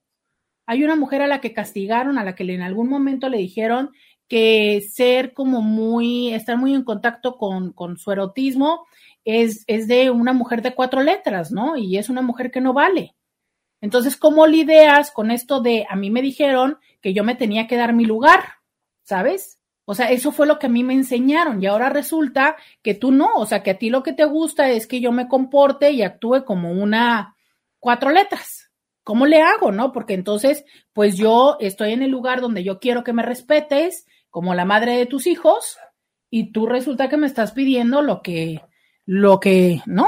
Speaker 2: Hay una mujer a la que castigaron, a la que en algún momento le dijeron que ser como muy, estar muy en contacto con, con su erotismo es, es, de una mujer de cuatro letras, ¿no? Y es una mujer que no vale. Entonces, ¿cómo lidias con esto de, a mí me dijeron que yo me tenía que dar mi lugar? ¿sabes? O sea, eso fue lo que a mí me enseñaron y ahora resulta que tú no, o sea, que a ti lo que te gusta es que yo me comporte y actúe como una cuatro letras. ¿Cómo le hago, no? Porque entonces, pues yo estoy en el lugar donde yo quiero que me respetes como la madre de tus hijos y tú resulta que me estás pidiendo lo que, lo que, ¿no?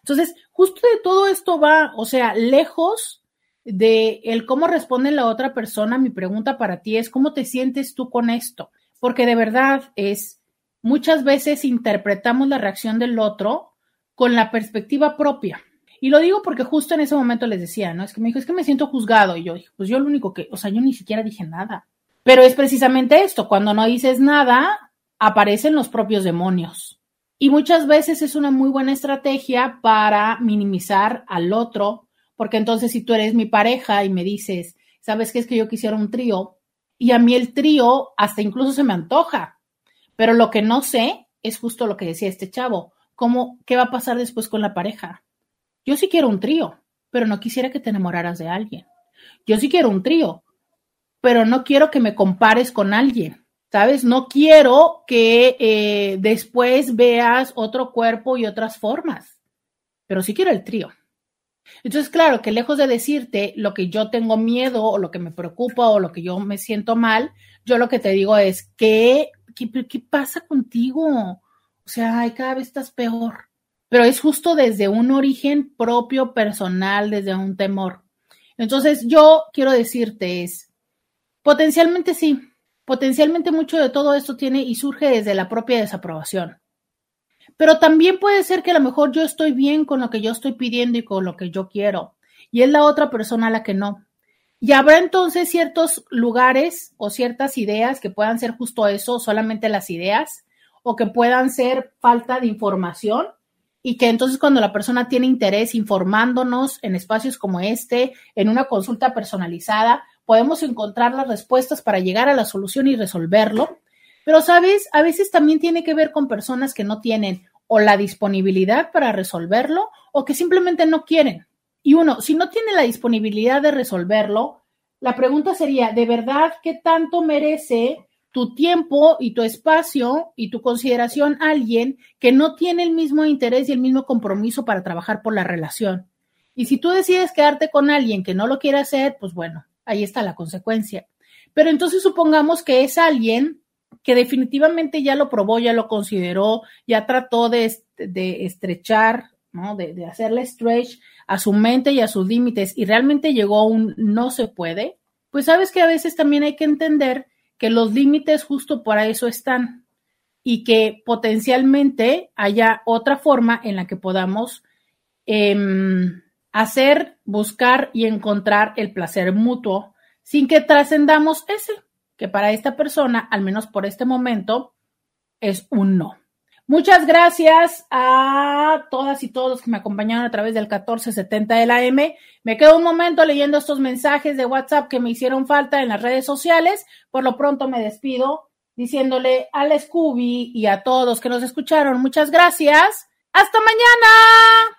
Speaker 2: Entonces, justo de todo esto va, o sea, lejos de el cómo responde la otra persona, mi pregunta para ti es, ¿cómo te sientes tú con esto? Porque de verdad es, muchas veces interpretamos la reacción del otro con la perspectiva propia. Y lo digo porque justo en ese momento les decía, ¿no? Es que me dijo, es que me siento juzgado. Y yo dije, pues yo lo único que, o sea, yo ni siquiera dije nada. Pero es precisamente esto, cuando no dices nada, aparecen los propios demonios. Y muchas veces es una muy buena estrategia para minimizar al otro, porque entonces si tú eres mi pareja y me dices, ¿sabes qué es que yo quisiera un trío? Y a mí el trío hasta incluso se me antoja, pero lo que no sé es justo lo que decía este chavo, cómo, qué va a pasar después con la pareja. Yo sí quiero un trío, pero no quisiera que te enamoraras de alguien. Yo sí quiero un trío, pero no quiero que me compares con alguien, ¿sabes? No quiero que eh, después veas otro cuerpo y otras formas, pero sí quiero el trío. Entonces, claro, que lejos de decirte lo que yo tengo miedo o lo que me preocupa o lo que yo me siento mal, yo lo que te digo es, ¿qué, qué, pasa contigo? O sea, cada vez estás peor. Pero es justo desde un origen propio, personal, desde un temor. Entonces, yo quiero decirte es, potencialmente sí, potencialmente mucho de todo esto tiene y surge desde la propia desaprobación. Pero también puede ser que a lo mejor yo estoy bien con lo que yo estoy pidiendo y con lo que yo quiero, y es la otra persona la que no. Y habrá entonces ciertos lugares o ciertas ideas que puedan ser justo eso, solamente las ideas, o que puedan ser falta de información, y que entonces cuando la persona tiene interés informándonos en espacios como este, en una consulta personalizada, podemos encontrar las respuestas para llegar a la solución y resolverlo. Pero, ¿sabes? A veces también tiene que ver con personas que no tienen o la disponibilidad para resolverlo o que simplemente no quieren. Y uno, si no tiene la disponibilidad de resolverlo, la pregunta sería, ¿de verdad qué tanto merece tu tiempo y tu espacio y tu consideración a alguien que no tiene el mismo interés y el mismo compromiso para trabajar por la relación? Y si tú decides quedarte con alguien que no lo quiere hacer, pues bueno, ahí está la consecuencia. Pero entonces supongamos que es alguien que definitivamente ya lo probó, ya lo consideró, ya trató de, estrechar, ¿no? De, de, hacerle stretch a su mente y a sus límites y realmente llegó a un no se puede, pues sabes que a veces también hay que entender que los límites justo para eso están y que potencialmente haya otra forma en la que podamos em, hacer, buscar y encontrar el placer mutuo sin que trascendamos ese que para esta persona, al menos por este momento, es un no. Muchas gracias a todas y todos que me acompañaron a través del 1470 de la M. Me quedo un momento leyendo estos mensajes de WhatsApp que me hicieron falta en las redes sociales. Por lo pronto me despido diciéndole al Scooby y a todos que nos escucharon muchas gracias. Hasta mañana.